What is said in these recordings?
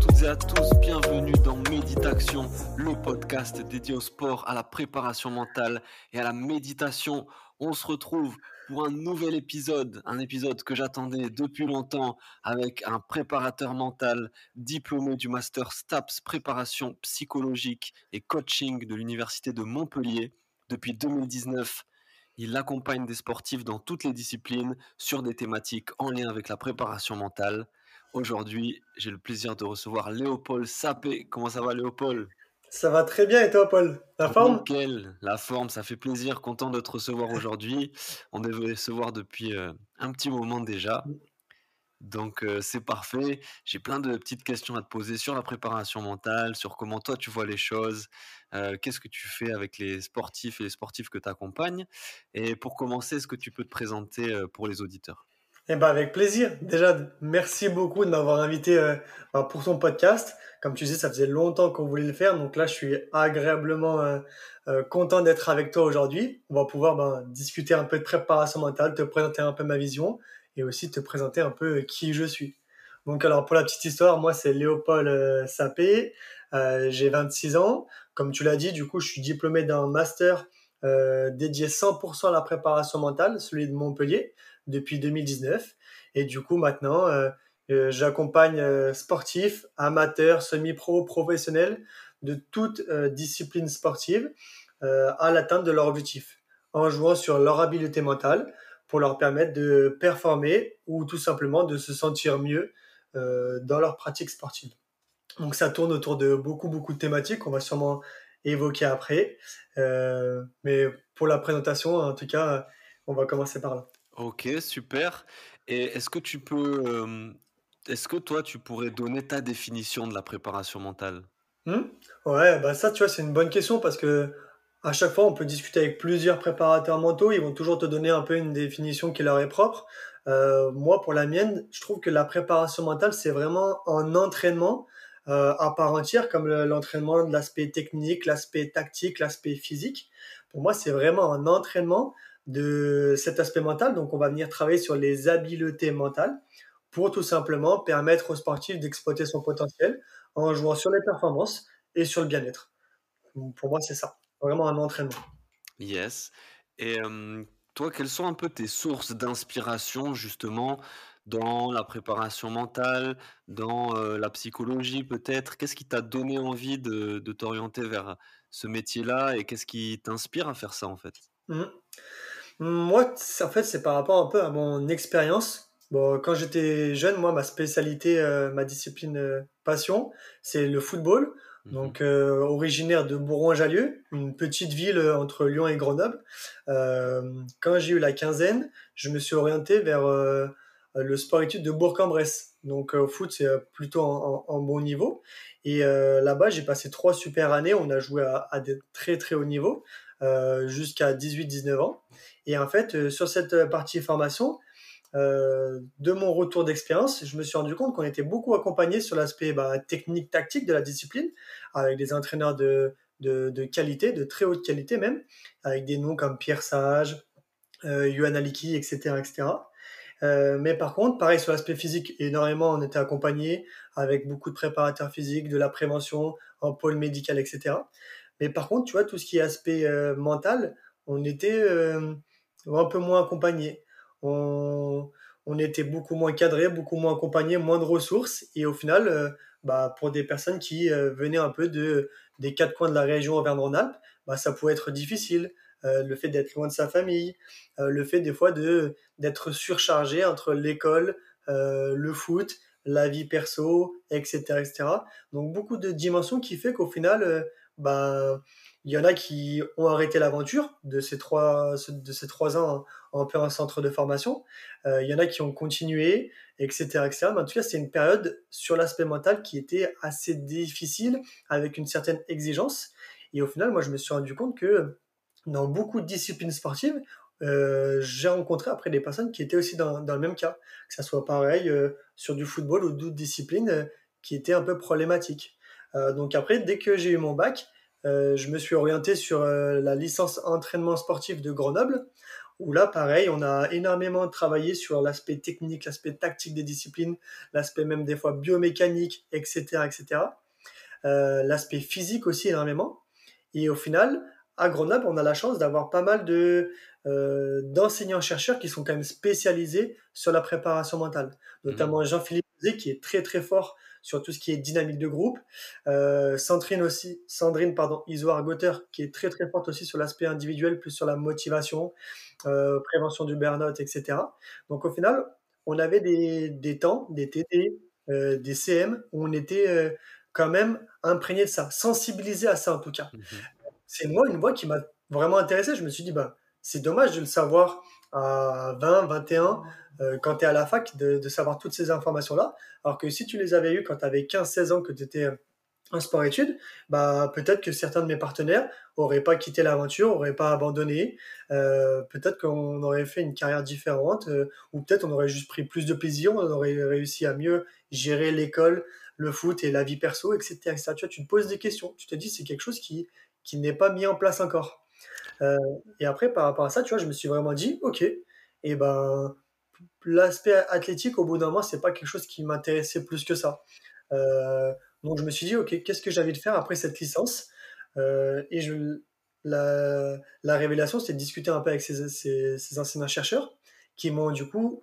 Toutes et à tous, bienvenue dans Méditation, le podcast dédié au sport, à la préparation mentale et à la méditation. On se retrouve pour un nouvel épisode, un épisode que j'attendais depuis longtemps avec un préparateur mental diplômé du master STAPS préparation psychologique et coaching de l'université de Montpellier depuis 2019. Il accompagne des sportifs dans toutes les disciplines sur des thématiques en lien avec la préparation mentale. Aujourd'hui, j'ai le plaisir de recevoir Léopold Sapé. Comment ça va Léopold? Ça va très bien et toi, Paul? La forme? Nickel, la forme, ça fait plaisir, content de te recevoir aujourd'hui. On devait se voir depuis euh, un petit moment déjà. Donc euh, c'est parfait. J'ai plein de petites questions à te poser sur la préparation mentale, sur comment toi tu vois les choses, euh, qu'est-ce que tu fais avec les sportifs et les sportifs que tu accompagnes. Et pour commencer, est-ce que tu peux te présenter pour les auditeurs? Eh ben avec plaisir. Déjà, merci beaucoup de m'avoir invité ben, pour ton podcast. Comme tu sais, ça faisait longtemps qu'on voulait le faire, donc là, je suis agréablement euh, euh, content d'être avec toi aujourd'hui. On va pouvoir ben, discuter un peu de préparation mentale, te présenter un peu ma vision et aussi te présenter un peu qui je suis. Donc alors pour la petite histoire, moi c'est Léopold euh, Sapé, j'ai 26 ans. Comme tu l'as dit, du coup je suis diplômé d'un master dédié 100% à la préparation mentale, celui de Montpellier, depuis 2019. Et du coup maintenant euh, j'accompagne euh, sportifs, amateurs, semi-pro, professionnels de toute euh, discipline sportive à l'atteinte de leur objectif en jouant sur leur habileté mentale pour leur permettre de performer ou tout simplement de se sentir mieux dans leur pratique sportive. Donc ça tourne autour de beaucoup beaucoup de thématiques qu'on va sûrement évoquer après. mais pour la présentation, en tout cas, on va commencer par là. Ok, super. Et est-ce que tu peux est-ce que toi, tu pourrais donner ta définition de la préparation mentale? Mmh. Ouais, bah ça, tu vois, c'est une bonne question parce que à chaque fois, on peut discuter avec plusieurs préparateurs mentaux. Ils vont toujours te donner un peu une définition qui leur est propre. Euh, moi, pour la mienne, je trouve que la préparation mentale, c'est vraiment un entraînement euh, à part entière, comme l'entraînement de l'aspect technique, l'aspect tactique, l'aspect physique. Pour moi, c'est vraiment un entraînement de cet aspect mental. Donc, on va venir travailler sur les habiletés mentales pour tout simplement permettre au sportif d'exploiter son potentiel en jouant sur les performances et sur le bien-être. Pour moi, c'est ça, vraiment un entraînement. Yes. Et toi, quelles sont un peu tes sources d'inspiration justement dans la préparation mentale, dans la psychologie peut-être? Qu'est-ce qui t'a donné envie de, t'orienter vers ce métier-là et qu'est-ce qui t'inspire à faire ça en fait? Mmh. Moi, en fait, c'est par rapport un peu à mon expérience Bon, quand j'étais jeune, moi, ma spécialité, euh, ma discipline euh, passion, c'est le football. Mhm. Donc, euh, originaire de Bourgoin-Jallieu, une petite ville entre Lyon et Grenoble. quand j'ai eu la quinzaine, je me suis orienté vers le sport-études de Bourg-en-Bresse. Donc, au foot, c'est plutôt en, bon niveau. Et là-bas, j'ai passé trois super années. On a joué à, à des très, très hauts niveaux, jusqu'à 18-19 ans. Et en fait, sur cette partie formation, euh, de mon retour d'expérience, je me suis rendu compte qu'on était beaucoup accompagné sur l'aspect bah, technique, tactique de la discipline, avec des entraîneurs de, de, qualité, de très haute qualité même, avec des noms comme Pierre Sage, euh, Yuan etc. etc. Euh, mais par contre, pareil sur l'aspect physique, énormément, on était accompagné avec beaucoup de préparateurs physiques, de la prévention, en pôle médical, etc. Mais par contre, tu vois, tout ce qui est aspect euh, mental, on était un peu moins accompagné on, était beaucoup moins cadré, beaucoup moins accompagné, moins de ressources. Et au final, euh, bah, pour des personnes qui euh, venaient un peu de, des quatre coins de la région Auvergne-Rhône-Alpes, bah, ça pouvait être difficile. Euh, le fait d'être loin de sa famille, le fait des fois de d'être surchargé entre l'école, le foot, la vie perso, etc., etc. Donc beaucoup de dimensions qui fait qu'au final, bah, il y en a qui ont arrêté l'aventure de ces trois, ans en, plein centre de formation. Euh, il y en a qui ont continué, etc. etc. Mais en tout cas, c'est une période sur l'aspect mental qui était assez difficile, avec une certaine exigence. Et au final, moi, je me suis rendu compte que dans beaucoup de disciplines sportives, euh, j'ai rencontré après des personnes qui étaient aussi dans, le même cas, que ça soit pareil euh, sur du football ou d'autres disciplines qui étaient un peu problématiques. Euh, donc après, dès que j'ai eu mon bac, euh, je me suis orienté sur euh, la licence entraînement sportif de Grenoble, où là, pareil, on a énormément travaillé sur l'aspect technique, l'aspect tactique des disciplines, l'aspect même des fois biomécanique, etc., etc. Euh, l'aspect physique aussi énormément. Et au final, à Grenoble, on a la chance d'avoir pas mal de euh, d'enseignants-chercheurs qui sont quand même spécialisés sur la préparation mentale, notamment Jean-Philippe Zé, qui est très très fort sur tout ce qui est dynamique de groupe, euh, Sandrine aussi, Sandrine pardon, Isoard Gotter, qui est très très forte aussi sur l'aspect individuel, plus sur la motivation, euh, prévention du burn-out, etc. Donc au final, on avait des, des temps, des TT, euh, des CM, où on était quand même imprégné de ça, sensibilisé à ça en tout cas. Mmh C'est moi une voix qui m'a vraiment intéressé. Je me suis dit, bah, c'est dommage de le savoir à 20, 21, euh, quand tu es à la fac, de, de savoir toutes ces informations-là. Alors que si tu les avais eues quand tu avais 15, 16 ans, que tu étais en sport-études, bah, peut-être que certains de mes partenaires auraient pas quitté l'aventure, auraient pas abandonné. Euh, peut-être qu'on aurait fait une carrière différente, euh, ou peut-être on aurait juste pris plus de plaisir, on aurait réussi à mieux gérer l'école, le foot et la vie perso, etc. etc. Tu vois, tu te poses des questions. Tu te dis, c'est quelque chose qui, qui n'est pas mis en place encore. Euh, et après, par rapport à ça, tu vois, je me suis vraiment dit, ok, et ben, l'aspect athlétique, au bout d'un moment, c'est pas quelque chose qui m'intéressait plus que ça. Euh, donc je me suis dit, ok, qu'est-ce que envie de faire après cette licence? Euh, Et la, la révélation, c'était de discuter un peu avec ces, ces, ces enseignants-chercheurs qui m'ont du coup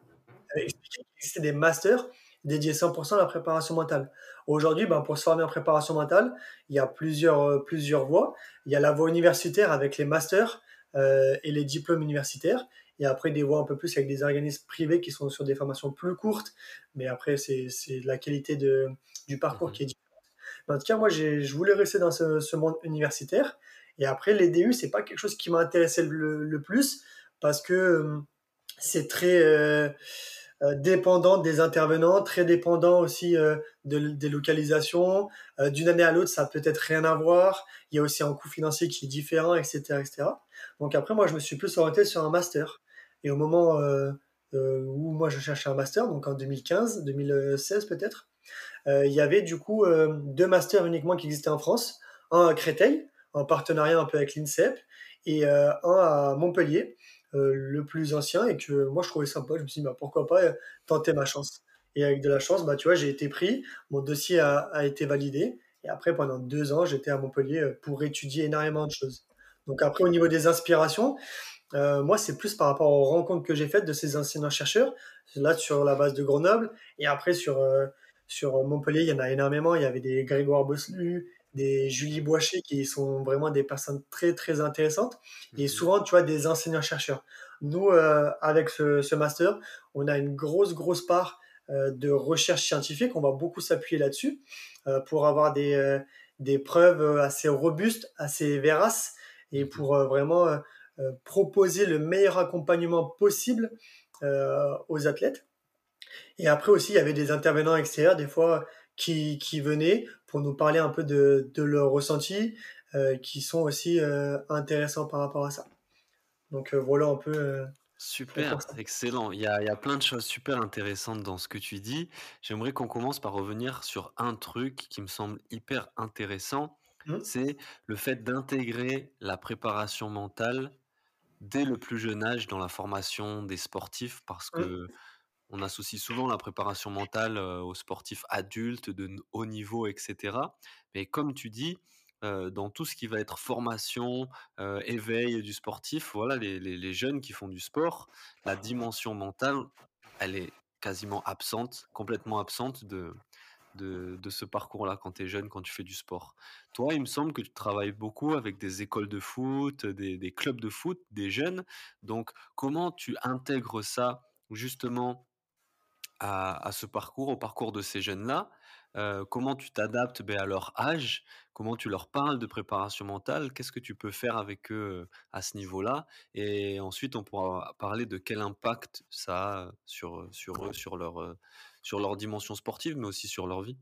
expliqué qu'il existait des masters dédiés 100% à la préparation mentale. Aujourd'hui, ben, pour se former en préparation mentale, il y a plusieurs, euh, plusieurs voies. Il y a la voie universitaire avec les masters euh, et les diplômes universitaires. Et après, des voies un peu plus avec des organismes privés qui sont sur des formations plus courtes. Mais après, c'est c'est la qualité de, du parcours qui est différente. Mais en tout cas, moi, j'ai- je voulais rester dans ce, ce monde universitaire. Et après, les DU, c'est pas quelque chose qui m'a intéressé le, le plus parce que euh, c'est très euh, dépendant des intervenants, très dépendant aussi euh, de, des localisations. Euh, D'une année à l'autre, ça peut être rien à voir. Il y a aussi un coût financier qui est différent, etc., etc. Donc après, moi, je me suis plus orienté sur un master. Et au moment euh, euh, où moi, je cherchais un master, donc en 2015, 2016 peut-être, euh, il y avait du coup euh, deux masters uniquement qui existaient en France. Un à Créteil, en partenariat un peu avec l'INSEP, et euh, un à Montpellier, euh, le plus ancien, et que moi je trouvais sympa. Je me suis dit, bah, pourquoi pas euh, tenter ma chance. Et avec de la chance, bah, tu vois, j'ai été pris, mon dossier a, été validé, et après, pendant deux ans, j'étais à Montpellier euh, pour étudier énormément de choses. Donc après, au niveau des inspirations, moi, c'est plus par rapport aux rencontres que j'ai faites de ces enseignants-chercheurs, là sur la base de Grenoble, et après sur, sur Montpellier, il y en a énormément. Il y avait des Grégoire Bosselu, des Julie Boichet, qui sont vraiment des personnes très, très intéressantes, et Mhm. souvent, tu vois, des enseignants-chercheurs. Nous, euh, avec ce, ce master, on a une grosse, grosse part euh, de recherche scientifique. On va beaucoup s'appuyer là-dessus euh, pour avoir des, des preuves assez robustes, assez véraces, et Mhm. pour vraiment proposer le meilleur accompagnement possible aux athlètes. Et après aussi, il y avait des intervenants extérieurs, des fois, qui, qui venaient pour nous parler un peu de, de leurs ressentis, euh, qui sont aussi euh, intéressants par rapport à ça. Donc euh, voilà un peu Super, excellent. Il y a, il y a plein de choses super intéressantes dans ce que tu dis. J'aimerais qu'on commence par revenir sur un truc qui me semble hyper intéressant, Hmm c'est le fait d'intégrer la préparation mentale dès le plus jeune âge dans la formation des sportifs, parce Hmm que on associe souvent la préparation mentale aux sportifs adultes de haut niveau, etc. Mais comme tu dis, dans tout ce qui va être formation, éveil du sportif, voilà, les, jeunes qui font du sport, la dimension mentale, elle est quasiment absente, complètement absente de, de, ce parcours-là quand tu es jeune, quand tu fais du sport. Toi, il me semble que tu travailles beaucoup avec des écoles de foot, des clubs de foot, des jeunes. Donc, comment tu intègres ça justement à, à ce parcours, au parcours de ces jeunes-là, euh, comment tu t'adaptes ben, à leur âge, comment tu leur parles de préparation mentale, qu'est-ce que tu peux faire avec eux euh, à ce niveau-là, et ensuite on pourra parler de quel impact ça a sur, sur eux, sur leur, euh, sur leur dimension sportive, mais aussi sur leur vie.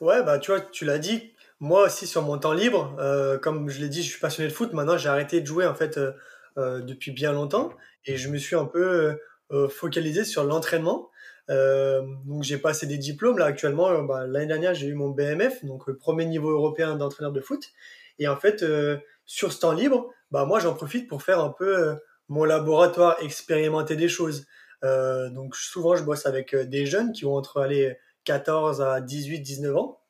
Ouais, bah tu vois, tu l'as dit, moi aussi sur mon temps libre, euh, comme je l'ai dit, je suis passionné de foot. Maintenant, j'ai arrêté de jouer en fait euh, euh, depuis bien longtemps. Et je me suis un peu euh, focalisé sur l'entraînement. Euh, donc j'ai passé des diplômes là actuellement. euh, bah, L'année dernière, j'ai eu mon BMF, donc le premier niveau européen d'entraîneur de foot. Et en fait, euh, sur ce temps libre, bah moi j'en profite pour faire un peu euh, mon laboratoire, expérimenter des choses. Euh, donc souvent, je bosse avec des jeunes qui ont entre aller 14 à 18, 19 ans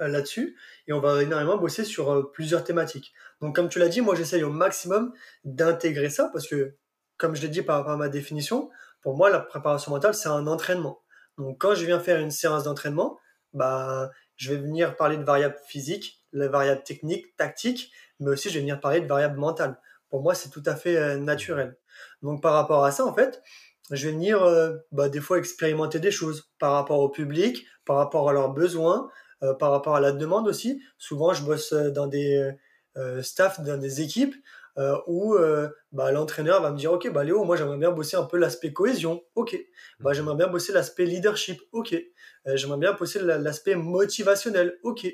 là-dessus, et on va énormément bosser sur plusieurs thématiques. Donc, comme tu l'as dit, moi j'essaye au maximum d'intégrer ça parce que, comme je l'ai dit par ma définition, pour moi la préparation mentale c'est un entraînement. Donc, quand je viens faire une séance d'entraînement, bah, je vais venir parler de variables physiques, les variables techniques, tactiques, mais aussi je vais venir parler de variables mentales. Pour moi, c'est tout à fait euh, naturel. Donc, par rapport à ça, en fait, je vais venir euh, bah, des fois expérimenter des choses par rapport au public, par rapport à leurs besoins, euh, par rapport à la demande aussi. Souvent, je bosse euh, dans des euh, staffs, dans des équipes euh, où euh, bah, l'entraîneur va me dire, OK, bah, Léo, moi j'aimerais bien bosser un peu l'aspect cohésion. OK. Bah, j'aimerais bien bosser l'aspect leadership. OK. Euh, j'aimerais bien bosser la- l'aspect motivationnel. OK.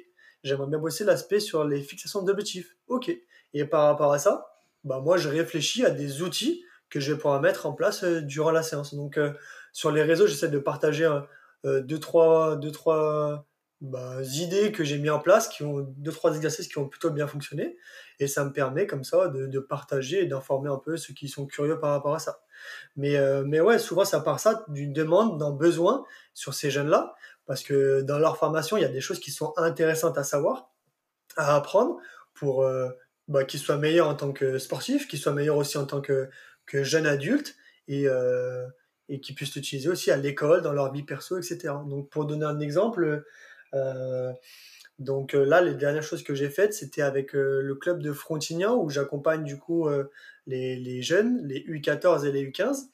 J'aimerais bien bosser l'aspect sur les fixations d'objectifs. OK. Et par rapport à ça, bah, moi je réfléchis à des outils que je vais pouvoir mettre en place euh, durant la séance. Donc, sur les réseaux, j'essaie de partager euh, euh, deux, trois, deux, trois bah, idées que j'ai mis en place, qui ont deux, trois exercices qui ont plutôt bien fonctionné. Et ça me permet comme ça de, de partager et d'informer un peu ceux qui sont curieux par rapport à ça. Mais, euh, mais ouais, souvent ça part ça d'une demande, d'un besoin sur ces jeunes-là, parce que dans leur formation, il y a des choses qui sont intéressantes à savoir, à apprendre, pour euh, bah, qu'ils soient meilleurs en tant que sportifs, qu'ils soient meilleurs aussi en tant que, que jeunes adultes, et, euh, et qu'ils puissent l'utiliser aussi à l'école, dans leur vie perso, etc. Donc pour donner un exemple, donc euh, là, les dernières choses que j'ai faites, c'était avec euh, le club de Frontignan, où j'accompagne du coup euh, les, jeunes, les U14 et les U15.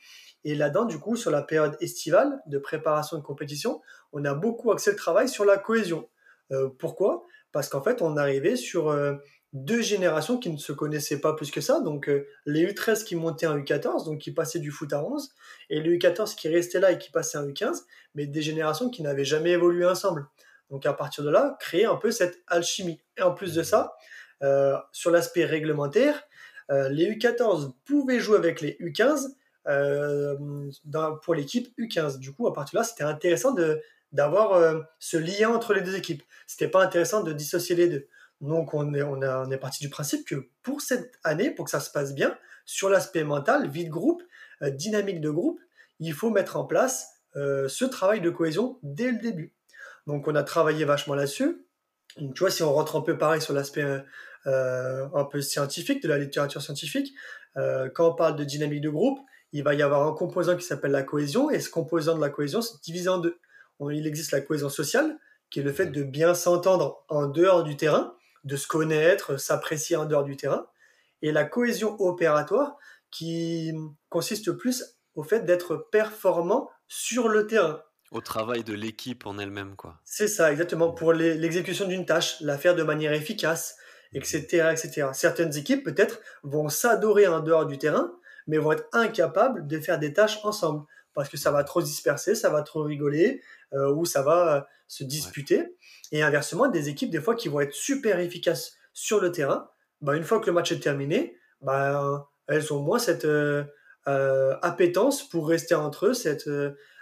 Et là-dedans, du coup, sur la période estivale de préparation de compétition, on a beaucoup axé le travail sur la cohésion. Euh, pourquoi? Parce qu'en fait, on arrivait sur euh, deux générations qui ne se connaissaient pas plus que ça. Donc, euh, les U13 qui montaient en U14, donc qui passaient du foot à 11, et les U14 qui restaient là et qui passaient en U15, mais des générations qui n'avaient jamais évolué ensemble. Donc, à partir de là, créer un peu cette alchimie. Et en plus de ça, euh, sur l'aspect réglementaire, euh, les U14 pouvaient jouer avec les U15 euh, pour l'équipe U15. Du coup, à partir de là, c'était intéressant d'avoir ce lien entre les deux équipes. C'était pas intéressant de dissocier les deux. Donc, on est, on, est parti du principe que pour cette année, pour que ça se passe bien, sur l'aspect mental, vie de groupe, dynamique de groupe, il faut mettre en place ce travail de cohésion dès le début. Donc, on a travaillé vachement là-dessus. Donc, tu vois, si on rentre un peu pareil sur l'aspect euh, euh, un peu scientifique, de la littérature scientifique, euh, quand on parle de dynamique de groupe, il va y avoir un composant qui s'appelle la cohésion, et ce composant de la cohésion, c'est divisé en deux. Il existe la cohésion sociale, qui est le fait de bien s'entendre en dehors du terrain, de se connaître, s'apprécier en dehors du terrain, et la cohésion opératoire, qui consiste plus au fait d'être performant sur le terrain. Au travail de l'équipe en elle-même, quoi. C'est ça, exactement, pour l'exécution d'une tâche, la faire de manière efficace, etc., etc. Certaines équipes, peut-être, vont s'adorer en dehors du terrain, mais vont être incapables de faire des tâches ensemble, parce que ça va trop se disperser, ça va trop rigoler, euh, ou ça va euh, se disputer. Et inversement, des équipes, des fois, qui vont être super efficaces sur le terrain, bah, une fois que le match est terminé, bah, elles ont moins cette euh, euh, appétence pour rester entre eux, cette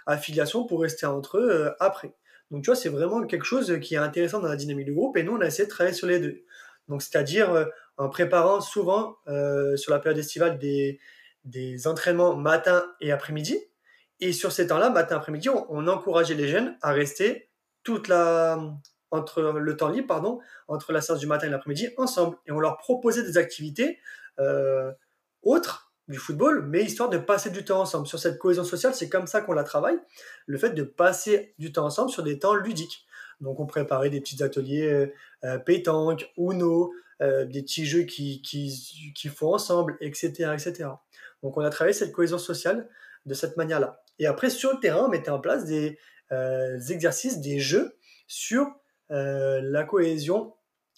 affiliation pour rester entre eux euh, après. Donc, tu vois, c'est vraiment quelque chose qui est intéressant dans la dynamique du groupe, et nous, on a essayé de travailler sur les deux. Donc, c'est-à-dire euh, en préparant souvent euh, sur la période estivale des, des entraînements matin et après-midi. Et sur ces temps-là, matin après-midi, on, encourageait les jeunes à rester toute la entre le temps libre, pardon, entre la séance du matin et l'après-midi ensemble. Et on leur proposait des activités autres du football, mais histoire de passer du temps ensemble. Sur cette cohésion sociale, c'est comme ça qu'on la travaille, le fait de passer du temps ensemble sur des temps ludiques. Donc on préparait des petits ateliers euh, euh, pétanque, Uno, euh, des petits jeux qui, qui, font ensemble, etc., etc. Donc on a travaillé cette cohésion sociale de cette manière-là. Et après, sur le terrain, on mettait en place des exercices, des jeux sur la cohésion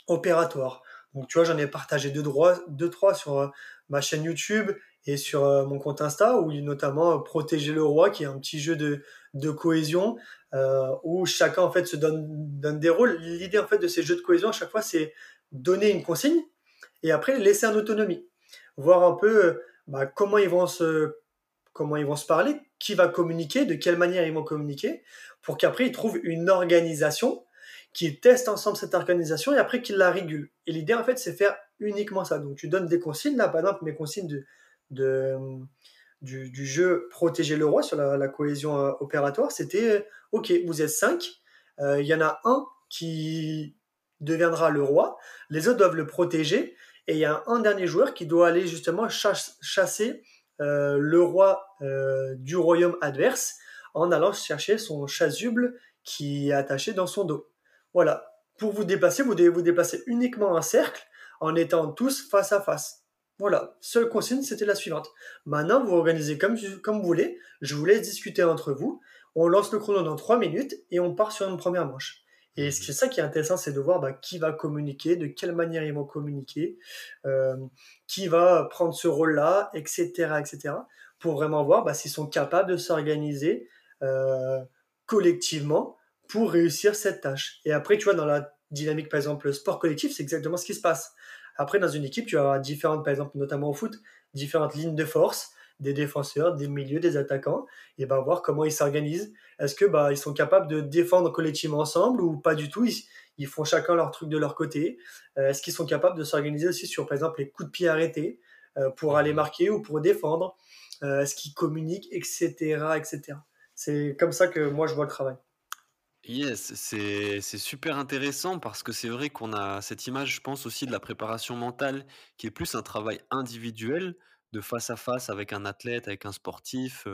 opératoire. Donc tu vois, j'en ai partagé deux, droits, deux trois sur ma chaîne YouTube et sur euh, mon compte Insta, où notamment Protéger le roi, qui est un petit jeu de, de cohésion, où chacun en fait se donne, donne des rôles. L'idée en fait de ces jeux de cohésion à chaque fois, c'est donner une consigne et après laisser en autonomie, voir un peu bah, comment ils vont se comment ils vont se parler, qui va communiquer, de quelle manière ils vont communiquer, pour qu'après ils trouvent une organisation, qu'ils testent ensemble cette organisation et après qu'ils la régulent. Et l'idée en fait c'est faire uniquement ça. Donc tu donnes des consignes, là par exemple mes consignes de, de du, jeu Protéger le roi sur la, cohésion euh, opératoire, c'était euh, ok, vous êtes cinq, euh, il y en a un qui deviendra le roi, les autres doivent le protéger, et il y a un dernier joueur qui doit aller justement chasser euh, le roi euh, du royaume adverse en allant chercher son chasuble qui est attaché dans son dos. Voilà. Pour vous déplacer, vous devez vous déplacer uniquement en cercle en étant tous face à face. Voilà. Seule consigne, c'était la suivante. Maintenant, vous organisez comme, vous voulez. Je vous laisse discuter entre vous. On lance le chrono dans 3 minutes et on part sur une première manche. Et c'est ça qui est intéressant, c'est de voir bah, qui va communiquer, de quelle manière ils vont communiquer, euh, qui va prendre ce rôle-là, etc., etc., pour vraiment voir bah, s'ils sont capables de s'organiser euh, collectivement pour réussir cette tâche. Et après, tu vois, dans la dynamique, par exemple, le sport collectif, c'est exactement ce qui se passe. Après, dans une équipe, tu vas avoir différentes, par exemple, notamment au foot, différentes lignes de force des défenseurs, des milieux, des attaquants, et ben voir comment ils s'organisent. Est-ce que bah, ils sont capables de défendre collectivement ensemble ou pas du tout? Ils, font chacun leur truc de leur côté. Euh, est-ce qu'ils sont capables de s'organiser aussi sur, par exemple, les coups de pied arrêtés euh, pour aller marquer ou pour défendre? Euh, Est-ce qu'ils communiquent, etc., etc. C'est comme ça que moi je vois le travail. Yes, c'est c'est super intéressant parce que c'est vrai qu'on a cette image, je pense aussi de la préparation mentale qui est plus un travail individuel de face à face avec un athlète, avec un sportif,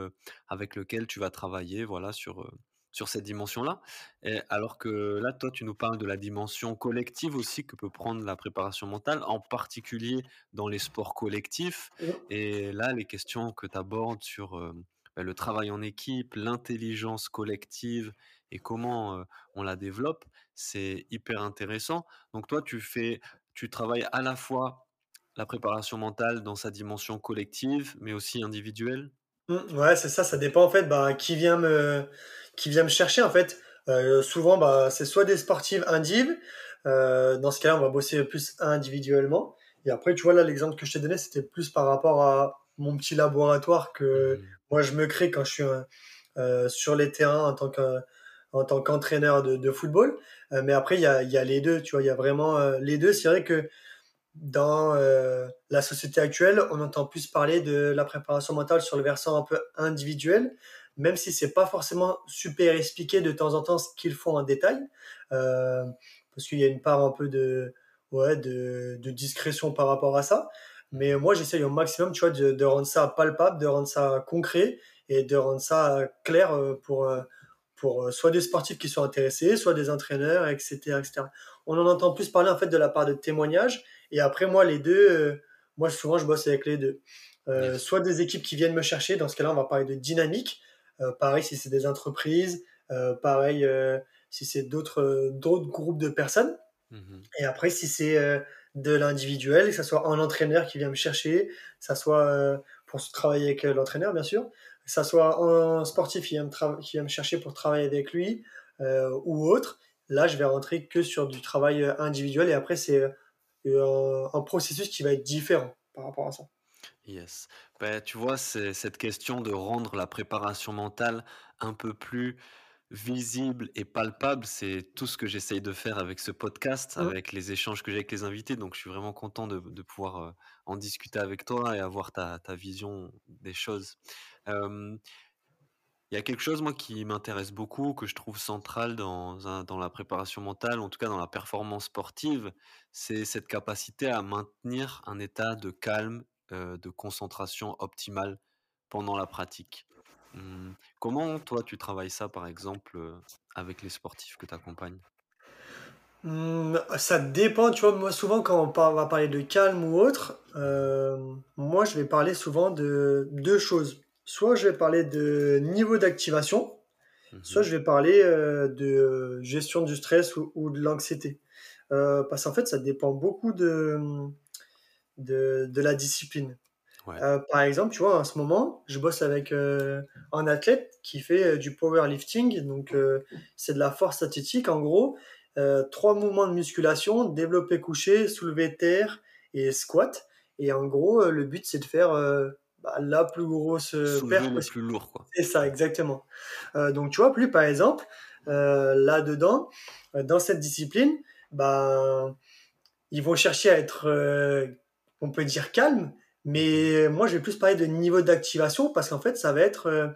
avec lequel tu vas travailler, voilà, sur, sur cette dimension-là. Et alors que là, toi, tu nous parles de la dimension collective aussi que peut prendre la préparation mentale, en particulier dans les sports collectifs. Et là, les questions que tu abordes sur bah, le travail en équipe, l'intelligence collective et comment on la développe, c'est hyper intéressant. Donc toi, tu fais, tu travailles à la fois la préparation mentale dans sa dimension collective, mais aussi individuelle? Mmh, Ouais, c'est ça, ça dépend en fait bah, qui, vient me, qui vient me chercher en fait. Euh, souvent, bah, c'est soit des sportives indiv, euh, dans ce cas-là, on va bosser plus individuellement. Et après, tu vois, là, l'exemple que je t'ai donné, c'était plus par rapport à mon petit laboratoire que mmh. moi, je me crée quand je suis euh, sur les terrains en tant que en tant qu'entraîneur de, football. mais après, il y a, les deux, tu vois, il y a vraiment les deux. C'est vrai que dans euh, la société actuelle, on entend plus parler de la préparation mentale sur le versant un peu individuel, même si c'est pas forcément super expliqué de temps en temps ce qu'ils font en détail, euh, parce qu'il y a une part un peu de, ouais, de, discrétion par rapport à ça. Mais moi, j'essaye au maximum, tu vois, de, rendre ça palpable, de rendre ça concret et de rendre ça clair euh, pour, pour soit des sportifs qui sont intéressés, soit des entraîneurs, etc., etc. On en entend plus parler en fait de la part de témoignages et après, moi, les deux, euh, moi, souvent, je bosse avec les deux. Euh, soit des équipes qui viennent me chercher, dans ce cas-là, on va parler de dynamique. Euh, pareil, si c'est des entreprises, pareil, si c'est d'autres d'autres groupes de personnes. Mhm. Et après, si c'est de l'individuel, que ce soit un entraîneur qui vient me chercher, que ce soit pour travailler avec l'entraîneur, bien sûr, que ce soit un sportif qui vient me, chercher pour travailler avec lui ou autre, là, je vais rentrer que sur du travail individuel. Et après, c'est un, processus qui va être différent par rapport à ça. Yes. Ben, tu vois, c'est cette question de rendre la préparation mentale un peu plus visible et palpable, c'est tout ce que j'essaye de faire avec ce podcast, mmh. avec les échanges que j'ai avec les invités. Donc, je suis vraiment content de, de pouvoir euh, en discuter avec toi et avoir ta, ta vision des choses. Il y a quelque chose, moi, qui m'intéresse beaucoup, que je trouve central dans, dans la préparation mentale, en tout cas dans la performance sportive, c'est cette capacité à maintenir un état de calme, euh, de concentration optimale pendant la pratique. Mmh. Comment, toi, tu travailles ça, par exemple, euh, avec les sportifs que tu accompagnes? Mmh, ça dépend, tu vois, moi souvent quand on, va parler de calme ou autre, euh, moi je vais parler souvent de deux choses soit je vais parler de niveau d'activation, soit mhm. je vais parler euh, de gestion du stress ou, de l'anxiété. Euh, parce qu'en fait, ça dépend beaucoup de, de, la discipline. Par exemple, tu vois, en ce moment, je bosse avec un athlète qui fait du powerlifting, donc c'est de la force athlétique en gros. trois mouvements de musculation, développé couché, soulevé terre et squat. Et en gros, le but c'est de faire bah, la plus grosse perte. le plus lourd, quoi. C'est ça, exactement. donc tu vois, plus par exemple, là-dedans, dans cette discipline, bah, ils vont chercher à être, euh, on peut dire, calme, mais moi, je vais plus parler de niveau d'activation parce qu'en fait, ça va être euh,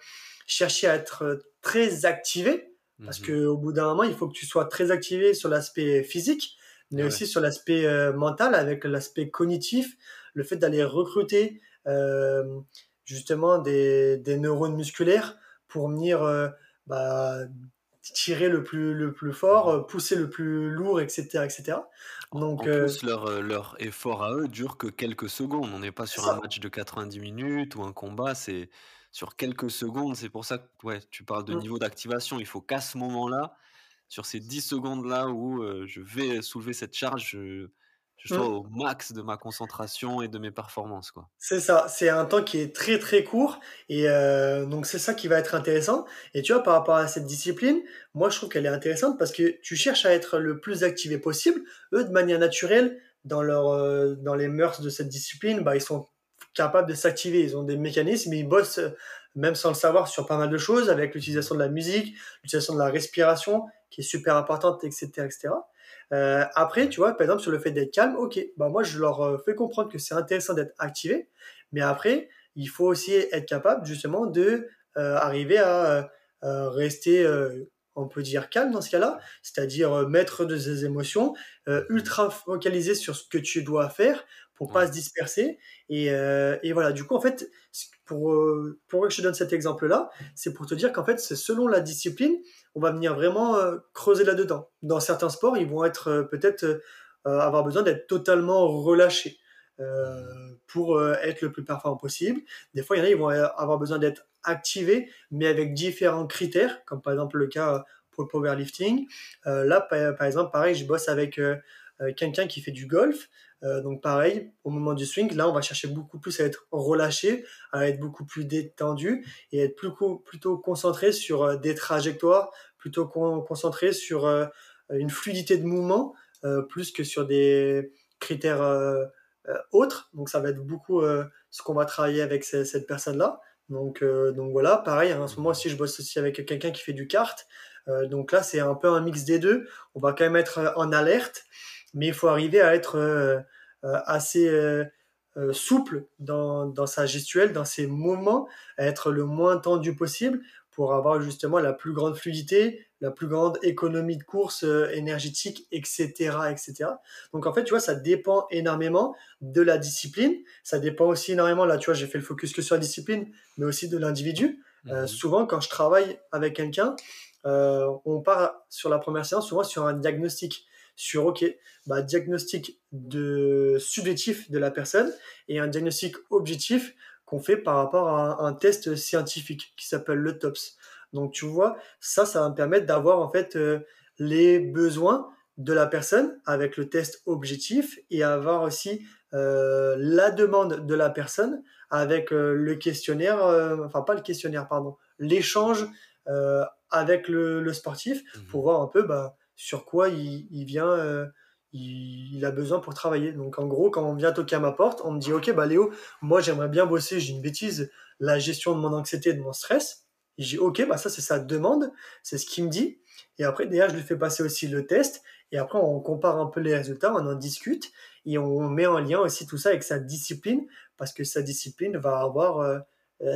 chercher à être euh, très activé parce mhm. qu'au bout d'un moment, il faut que tu sois très activé sur l'aspect physique, mais aussi sur l'aspect mental avec l'aspect cognitif, le fait d'aller recruter justement des, des, neurones musculaires pour venir bah, tirer le plus, le plus fort, euh, pousser le plus lourd, etc. etc. Donc, en euh, plus, leur, euh, leur effort à eux dure que quelques secondes. On n'est pas sur un match de 90 minutes ou un combat, c'est sur quelques secondes. C'est pour ça que ouais, tu parles de mmh. niveau d'activation. Il faut qu'à ce moment-là, sur ces 10 secondes-là où je vais soulever cette charge, je, je sois mmh. au max de ma concentration et de mes performances. quoi. C'est ça, c'est un temps qui est très très court et euh, donc c'est ça qui va être intéressant. Et tu vois, par rapport à cette discipline, moi je trouve qu'elle est intéressante parce que tu cherches à être le plus activé possible. Eux, de manière naturelle, dans, leur, euh, dans les mœurs de cette discipline, bah, ils sont capables de s'activer, ils ont des mécanismes, ils bossent même sans le savoir sur pas mal de choses avec l'utilisation de la musique, l'utilisation de la respiration qui est super importante, etc. etc. Euh, après, tu vois, par exemple, sur le fait d'être calme, ok, bah moi je leur euh, fais comprendre que c'est intéressant d'être activé, mais après, il faut aussi être capable justement de euh, arriver à rester, on peut dire, calme dans ce cas-là, c'est-à-dire maître de ses émotions, ultra focalisé sur ce que tu dois faire pour pas se disperser. Et, et, voilà, du coup, en fait, pour, pour que je te donne cet exemple-là, c'est pour te dire qu'en fait, c'est selon la discipline, on va venir vraiment euh, creuser là-dedans. Dans certains sports, ils vont être euh, peut-être euh, avoir besoin d'être totalement relâchés pour être le plus performant possible. Des fois, il y en a, ils vont avoir besoin d'être activés, mais avec différents critères, comme par exemple le cas pour le powerlifting. là, par, exemple, pareil, je bosse avec quelqu'un qui fait du golf. donc pareil, au moment du swing, là, on va chercher beaucoup plus à être relâché, à être beaucoup plus détendu et être plus plutôt concentré sur des trajectoires, plutôt concentré sur une fluidité de mouvement, plus que sur des critères autres. Donc ça va être beaucoup ce qu'on va travailler avec cette personne-là. Donc, voilà, pareil, en ce moment aussi, je bosse aussi avec quelqu'un qui fait du kart. donc là, c'est un peu un mix des deux. On va quand même être en alerte mais il faut arriver à être euh, euh, assez euh, souple dans, dans, sa gestuelle, dans ses mouvements, à être le moins tendu possible pour avoir justement la plus grande fluidité, la plus grande économie de course énergétique, etc., etc. Donc en fait, tu vois, ça dépend énormément de la discipline. Ça dépend aussi énormément, là, tu vois, j'ai fait le focus que sur la discipline, mais aussi de l'individu. Mhm. souvent, quand je travaille avec quelqu'un, on part sur la première séance, souvent sur un diagnostic sur OK, bah, diagnostic de subjectif de la personne et un diagnostic objectif qu'on fait par rapport à un, test scientifique qui s'appelle le TOPS. Donc tu vois, ça, ça va me permettre d'avoir en fait euh, les besoins de la personne avec le test objectif et avoir aussi euh, la demande de la personne avec euh, le questionnaire, enfin pas le questionnaire, pardon, l'échange avec le, sportif mmh pour voir un peu bah, sur quoi il, vient, euh, il, a besoin pour travailler. Donc en gros, quand on vient toquer à ma porte, on me dit ok bah Léo, moi j'aimerais bien bosser, j'ai une bêtise, la gestion de mon anxiété, de mon stress. Et j'ai ok bah ça c'est sa demande, c'est ce qu'il me dit. Et après derrière je lui fais passer aussi le test. Et après on compare un peu les résultats, on en discute et on met en lien aussi tout ça avec sa discipline parce que sa discipline va avoir euh,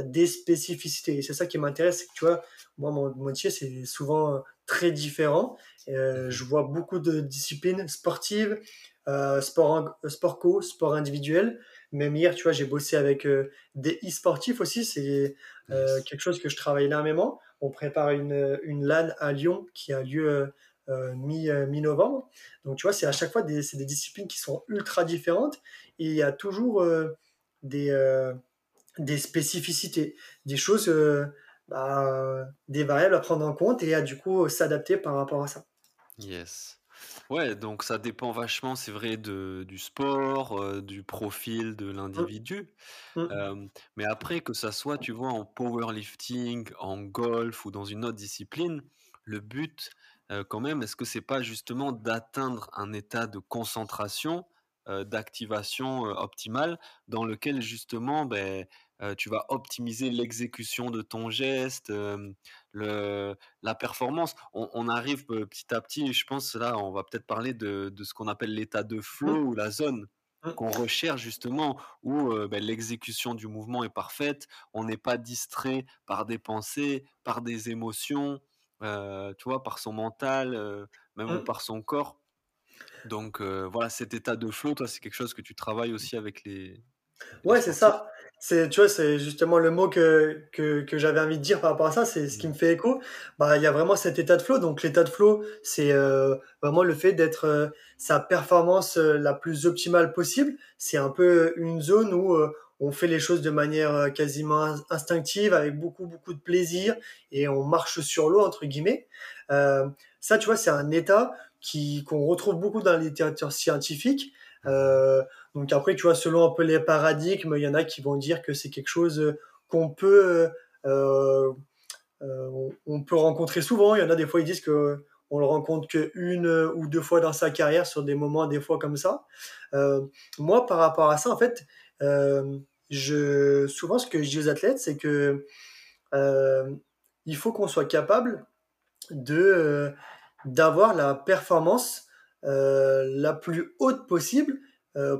des spécificités. Et c'est ça qui m'intéresse, c'est que tu vois, moi mon métier c'est souvent très différent euh, je vois beaucoup de disciplines sportives, euh, sport, sport co, sport individuel. Même hier, tu vois, j'ai bossé avec euh, des e-sportifs aussi. C'est quelque chose que je travaille énormément. On prépare une, une LAN à Lyon qui a lieu mi-novembre. Donc, tu vois, c'est à chaque fois des, des, disciplines qui sont ultra différentes et il y a toujours des, des spécificités, des choses, bah, des variables à prendre en compte et à du coup s'adapter par rapport à ça. Yes. Ouais, donc ça dépend vachement, c'est vrai, de du sport, heu, du profil de Mmh. l'individu. Mmh. Mais après que ça soit, tu vois, en powerlifting, en golf ou dans une autre discipline, le but, quand même, est-ce que c'est pas justement d'atteindre un état de concentration, d'activation, optimale dans lequel justement, beh, tu vas optimiser l'exécution de ton geste, le la performance? On on arrive, petit à petit, je pense là, on va peut-être parler de de ce qu'on appelle l'état de Mmh. flow ou la zone Mmh. qu'on recherche justement où, beh, l'exécution du mouvement est parfaite, on n'est pas distrait par des pensées, par des émotions, tu vois? Par son mental, même Mmh. par son corps. Donc voilà, cet état de flow, toi, c'est quelque chose que tu travailles aussi avec les Ouais, c'est ça. C'est, tu vois, c'est justement le mot que, que, que j'avais envie de dire par rapport à ça, c'est ce qui Mmh. me fait écho. Bah, il y a vraiment cet état de flow. Donc, l'état de flow, c'est euh, vraiment le fait d'être euh, sa performance euh, la plus optimale possible. C'est un peu une zone où euh, on fait les choses de manière euh, quasiment in- instinctive, avec beaucoup, beaucoup de plaisir, et on marche sur l'eau, entre guillemets. Euh, ça, tu vois, c'est un état qui, qu'on retrouve beaucoup dans la littérature scientifique. Euh, donc après, tu vois, selon un peu les paradigmes, il y en a qui vont dire que c'est quelque chose euh, qu'on peut, euh, euh, on, peut rencontrer souvent. Il y en a des fois, ils disent que on le rencontre qu'une ou deux fois dans sa carrière sur des moments, des fois comme ça. Moi, par rapport à ça, en fait, je, souvent, ce que je dis aux athlètes, c'est que il faut qu'on soit capable de d'avoir la performance la plus haute possible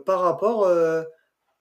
par rapport euh,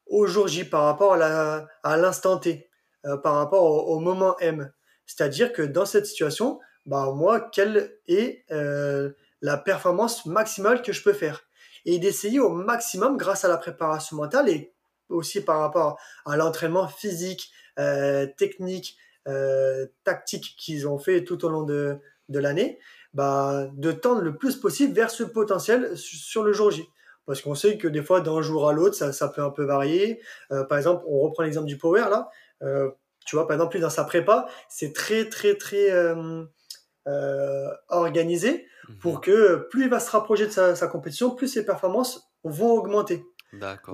au jour J, par rapport à l'instant T, euh, par rapport au, moment M. C'est-à-dire que dans cette situation, bah, moi, quelle est euh, la performance maximale que je peux faire? Et d'essayer au maximum, grâce à la préparation mentale et aussi par rapport à l'entraînement physique, euh, technique, euh, tactique qu'ils ont fait tout au long de, de l'année, bah, de tendre le plus possible vers ce potentiel sur le jour J. Parce qu'on sait que des fois, d'un jour à l'autre, ça, ça peut un peu varier. Euh, par exemple, on reprend l'exemple du power là. Euh, tu vois, par exemple, lui dans sa prépa, c'est très, très, très euh, organisé Mmh pour que plus il va se rapprocher de sa, sa compétition, plus ses performances vont augmenter.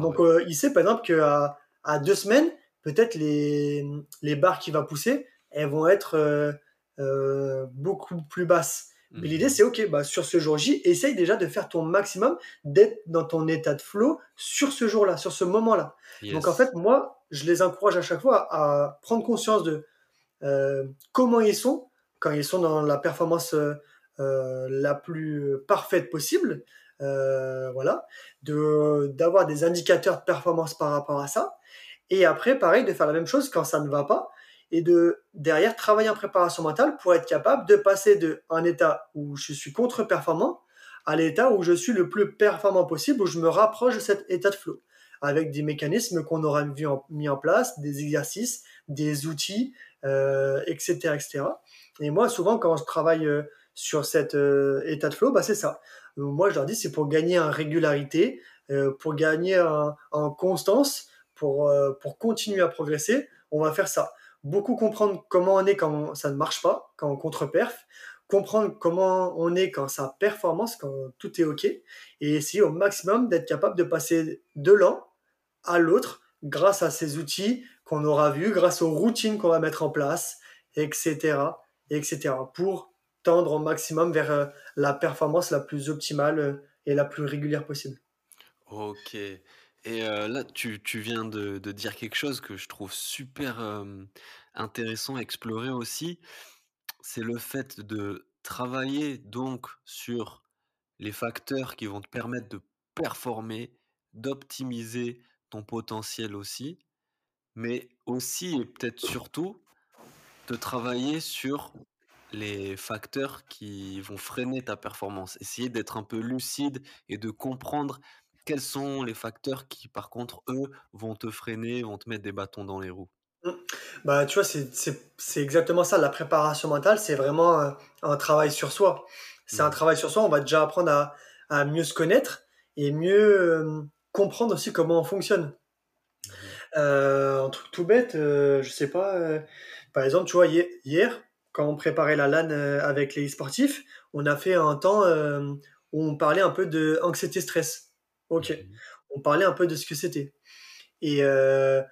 Donc, ouais. il sait par exemple qu'à à deux semaines, peut-être les, les barres qu'il va pousser, elles vont être beaucoup plus basses. Mais l'idée, Mmh c'est OK, bah, sur ce jour J, essaye déjà de faire ton maximum, d'être dans ton état de flow sur ce jour-là, sur ce moment-là. Donc, en fait, moi, je les encourage à chaque fois à, prendre conscience de euh, comment ils sont quand ils sont dans la performance euh, euh, la plus parfaite possible. Voilà, de d'avoir des indicateurs de performance par rapport à ça. Et après, pareil, de faire la même chose quand ça ne va pas et de derrière travailler en préparation mentale pour être capable de passer de un état où je suis contre-performant à l'état où je suis le plus performant possible, où je me rapproche de cet état de flow, avec des mécanismes qu'on aura mis en place, des exercices, des outils, euh, etc., etc. Et moi, souvent, quand je travaille euh, sur cet euh, état de flow, bah, c'est ça. Euh, Moi, je leur dis, c'est pour gagner en régularité, pour gagner en, en constance, pour, pour continuer à progresser, on va faire ça. Beaucoup comprendre comment on est quand ça ne marche pas, quand on contre-perf, comprendre comment on est quand ça performance, quand tout est OK, et essayer au maximum d'être capable de passer de l'un à l'autre grâce à ces outils qu'on aura vus, grâce aux routines qu'on va mettre en place, etc., etc., pour tendre au maximum vers euh, la performance la plus optimale euh, et la plus régulière possible. OK et là, tu tu viens de dire quelque chose que je trouve super, intéressant à explorer aussi. C'est le fait de travailler donc sur les facteurs qui vont te permettre de performer, d'optimiser ton potentiel aussi, mais aussi et peut-être surtout, de travailler sur les facteurs qui vont freiner ta performance. Essayer d'être un peu lucide et de comprendre quels sont les facteurs qui, par contre, eux, vont te freiner, vont te mettre des bâtons dans les roues? Mm. Bah, tu vois, c'est exactement ça. La préparation mentale, c'est vraiment un, un travail sur soi. C'est un Mmh travail sur soi. On va déjà apprendre à, à mieux se connaître et mieux euh, comprendre aussi comment on fonctionne. Mmh Euh, un truc tout bête, euh, je sais pas. euh, par exemple, tu vois, hier, hier, quand on préparait la LAN euh, avec les sportifs, on a fait un temps euh, où on parlait un peu de anxiété-stress. Ok, Mhm. on parlait un peu de ce que c'était. Et euh,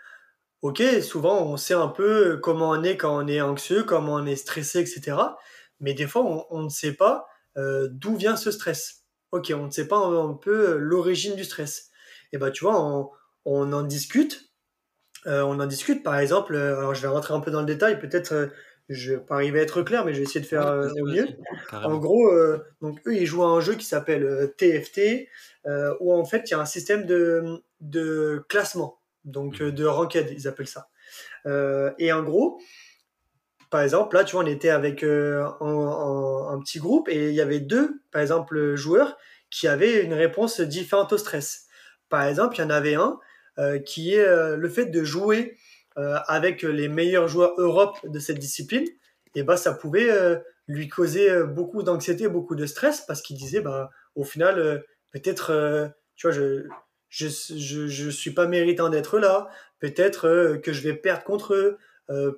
ok, souvent on sait un peu comment on est quand on est anxieux, comment on est stressé, etc. Mais des fois, on, on ne sait pas euh, d'où vient ce stress. Ok, on ne sait pas un, un peu l'origine du stress. Et bah tu vois, on, on en discute. Euh, on en discute, par exemple. euh, alors je vais rentrer un peu dans le détail. Peut-être euh, je vais pas arriver à être clair, mais je vais essayer de faire euh, au mieux. En gros, euh, donc eux, ils jouent à un jeu qui s'appelle euh, TFT, euh, où en fait, il y a un système de, de classement, donc euh, Mhm. de ranked, ils appellent ça. Euh, et en gros, par exemple, là, tu vois, on était avec euh, un petit groupe et il y avait deux, par exemple, joueurs qui avaient une réponse différente au stress. Par exemple, il y en avait un euh, qui est euh, le fait de jouer euh, avec les meilleurs joueurs Europe de cette discipline. Et bah, ça pouvait euh, lui causer euh, beaucoup d'anxiété, beaucoup de stress parce qu'il disait, bah, au final, peut-être, tu vois, je, je, je, je suis pas méritant d'être là. Peut-être que je vais perdre contre eux.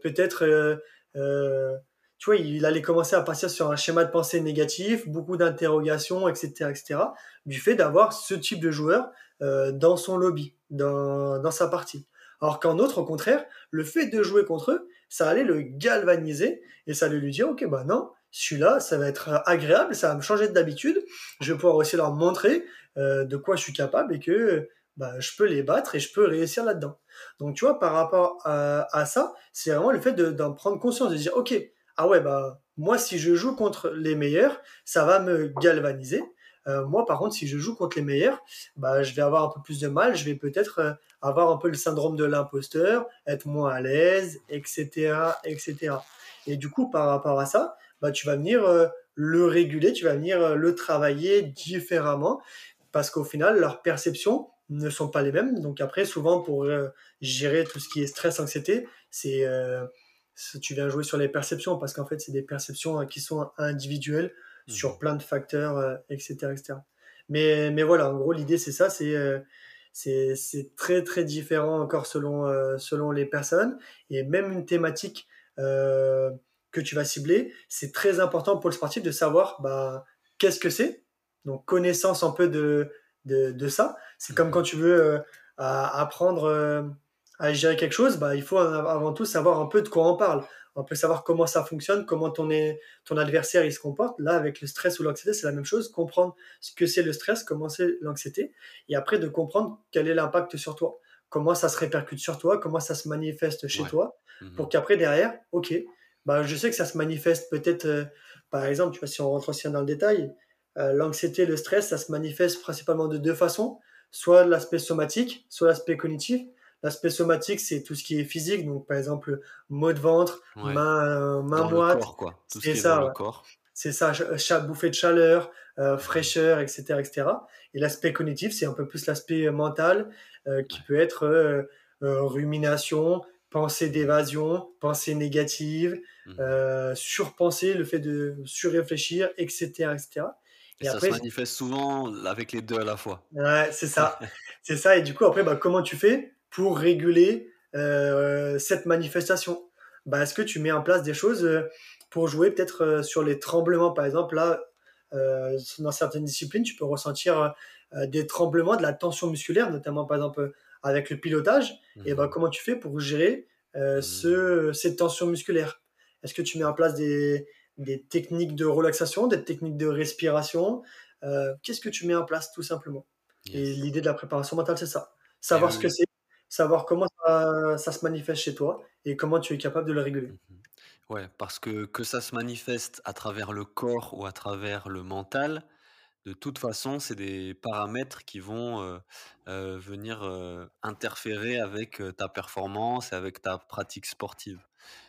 Peut-être. tu vois, il allait commencer à partir sur un schéma de pensée négatif, beaucoup d'interrogations, etc., etc., du fait d'avoir ce type de joueur dans son lobby, dans, dans sa partie. Alors qu'en autre, au contraire, le fait de jouer contre eux, ça allait le galvaniser et ça allait lui dire, ok, bah non, celui-là, ça va être agréable, ça va me changer d'habitude, je vais pouvoir aussi leur montrer euh, de quoi je suis capable et que bah, je peux les battre et je peux réussir là-dedans. Donc, tu vois, par rapport à, ça, c'est vraiment le fait de- d'en prendre conscience, de dire, ok, ah ouais, bah, moi, si je joue contre les meilleurs, ça va me galvaniser. Euh, moi, par contre, si je joue contre les meilleurs, bah, je vais avoir un peu plus de mal, je vais peut-être euh, avoir un peu le syndrome de l'imposteur, être moins à l'aise, etc., etc. Et du coup, par rapport à ça, bah, tu vas venir euh, le réguler, tu vas venir euh, le travailler différemment, parce qu'au final, leurs perceptions ne sont pas les mêmes. Donc après, souvent, pour euh, gérer tout ce qui est stress, anxiété, c'est euh, tu viens jouer sur les perceptions, parce qu'en fait, c'est des perceptions euh, qui sont individuelles sur Mhm. plein de facteurs, etc., etc. Mais, mais voilà, en gros, l'idée, c'est ça, c'est euh, c'est très, très différent encore selon, euh, selon les personnes. Et même une thématique euh, que tu vas cibler, c'est très important pour le sportif de savoir bah, qu'est-ce que c'est. Donc, connaissance un peu de, de, ça. C'est comme quand tu veux à- apprendre euh, à gérer quelque chose, bah, il faut av- avant tout savoir un peu de quoi on parle. On peut savoir comment ça fonctionne, comment ton, est- ton adversaire il se comporte. Là, avec le stress ou l'anxiété, c'est la même chose. Comprendre ce que c'est le stress, comment c'est l'anxiété, et après de comprendre quel est l'impact sur toi, comment ça se répercute sur toi, comment ça se manifeste chez Ouais. toi, Mhm. pour qu'après derrière, ok, bah, je sais que ça se manifeste peut-être, euh, par exemple, tu vois, si on rentre aussi dans le détail, euh, l'anxiété, le stress, ça se manifeste principalement de deux façons, soit l'aspect somatique, soit l'aspect cognitif. L'aspect somatique, c'est tout ce qui est physique, donc par exemple, maux de ventre, Ouais. main, euh, main Dans le moite, corps, quoi. Tout ce qui est dans ça, le ouais. corps. C'est ça, bouffée de chaleur, euh, fraîcheur, etc., etc. Et l'aspect cognitif, c'est un peu plus l'aspect euh, mental, euh, qui Ouais. peut être euh, rumination, pensée d'évasion, pensée négative, euh, surpenser, le fait de surréfléchir, etc., etc. Et Et ça se manifeste souvent avec les deux à la fois. ouais, c'est ça, c'est ça. Et du coup, après, bah, comment tu fais? Pour réguler euh, cette manifestation? Bah, est-ce que tu mets en place des choses euh, pour jouer peut-être euh, sur les tremblements, par exemple, là, euh, dans certaines disciplines, tu peux ressentir euh, des tremblements, de la tension musculaire, notamment par exemple avec le pilotage. Et bah, Mhm. comment tu fais pour gérer Mhm. ce, cette tension musculaire? Est-ce que tu mets en place des, des techniques de relaxation, des techniques de respiration? Qu'est-ce que tu mets en place tout simplement? Et l'idée de la préparation mentale, c'est ça. Savoir ce que c'est, savoir comment ça, ça se manifeste chez toi et comment tu es capable de le réguler. Mhm. Ouais, parce que que ça se manifeste à travers le corps ou à travers le mental, de toute façon, c'est des paramètres qui vont euh, euh, venir euh, interférer avec euh, ta performance et avec ta pratique sportive.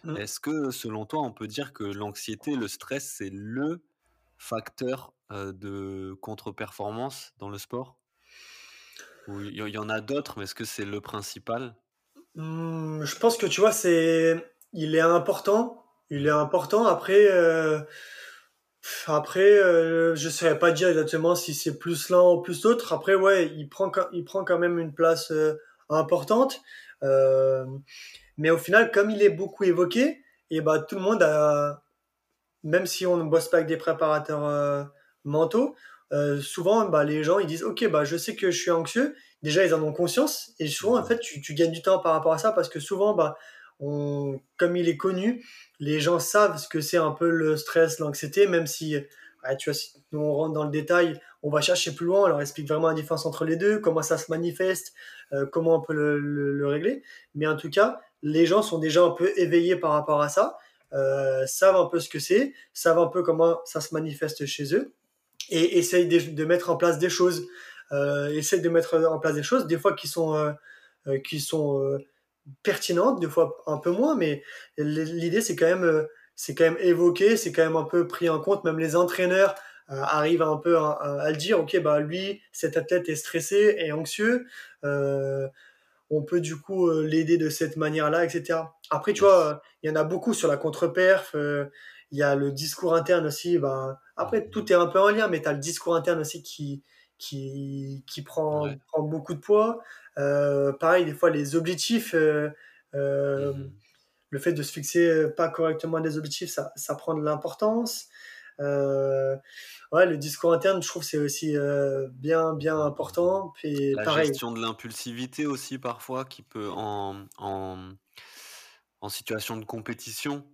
Mm. Est-ce que, selon toi, on peut dire que l'anxiété, le stress, c'est le facteur euh, de contre-performance dans le sport? Il y, en a d'autres, mais est-ce que c'est le principal? Hmm, je pense que tu vois, c'est, il est important. Il est important. Après, euh, après, euh, je saurais pas dire exactement si c'est plus l'un ou plus l'autre. Après, ouais, il prend, il prend quand même une place euh, importante. Euh, mais au final, comme il est beaucoup évoqué, et bah tout le monde a, même si on ne bosse pas avec des préparateurs euh, souvent, bah, les gens, ils disent, OK, bah, je sais que je suis anxieux. Déjà, ils en ont conscience. Et souvent, en fait, tu, tu gagnes du temps par rapport à ça parce que souvent, bah, on, comme il est connu, les gens savent ce que c'est un peu le stress, l'anxiété, même si, tu vois, si nous on rentre dans le détail, on va chercher plus loin, on leur explique vraiment la différence entre les deux, comment ça se manifeste, euh, comment on peut le, régler. Mais en tout cas, les gens sont déjà un peu éveillés par rapport à ça, euh, savent un peu ce que c'est, savent un peu comment ça se manifeste chez eux, et essayent de, mettre en place des choses. Euh, essayent de mettre en place des choses, des fois qui sont, euh, qui sont pertinentes, des fois un peu moins, mais l'idée c'est quand même c'est quand même évoqué, c'est quand même un peu pris en compte, même les entraîneurs euh, arrive un peu à, le dire, ok, bah lui, cet athlète est stressé et anxieux, euh, on peut du coup euh, l'aider de cette manière-là, etc. Après, tu vois, il y en a beaucoup sur la contre-perf, il y a le discours interne aussi, bah, après, tout est un peu en lien, mais tu as le discours interne aussi qui, qui, qui prend, prend beaucoup de poids. pareil, des fois, les objectifs, mmh le fait de se fixer pas correctement des objectifs, ça, ça prend de l'importance. Euh, ouais, le discours interne, je trouve, c'est aussi euh, bien, bien important. Puis, la gestion de l'impulsivité aussi, parfois, qui peut, en, en, en situation de compétition,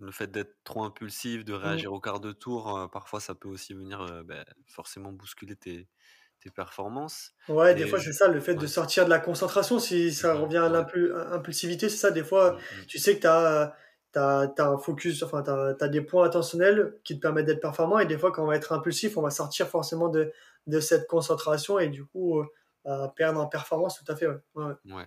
le fait d'être trop impulsif, de mmh. réagir au quart de tour, euh, parfois, ça peut aussi venir ben, forcément bousculer tes, tes performances. Ouais, des fois, c'est ça, le fait de sortir de la concentration, si ça revient à l'impulsivité, c'est ça, des fois, mmh, tu sais que tu as as, un focus, enfin, tu as, des points attentionnels qui te permettent d'être performant. Et des fois, quand on va être impulsif, on va sortir forcément de, de cette concentration et du coup, euh, bah, perdre en performance, tout à fait. Ouais. Ouais.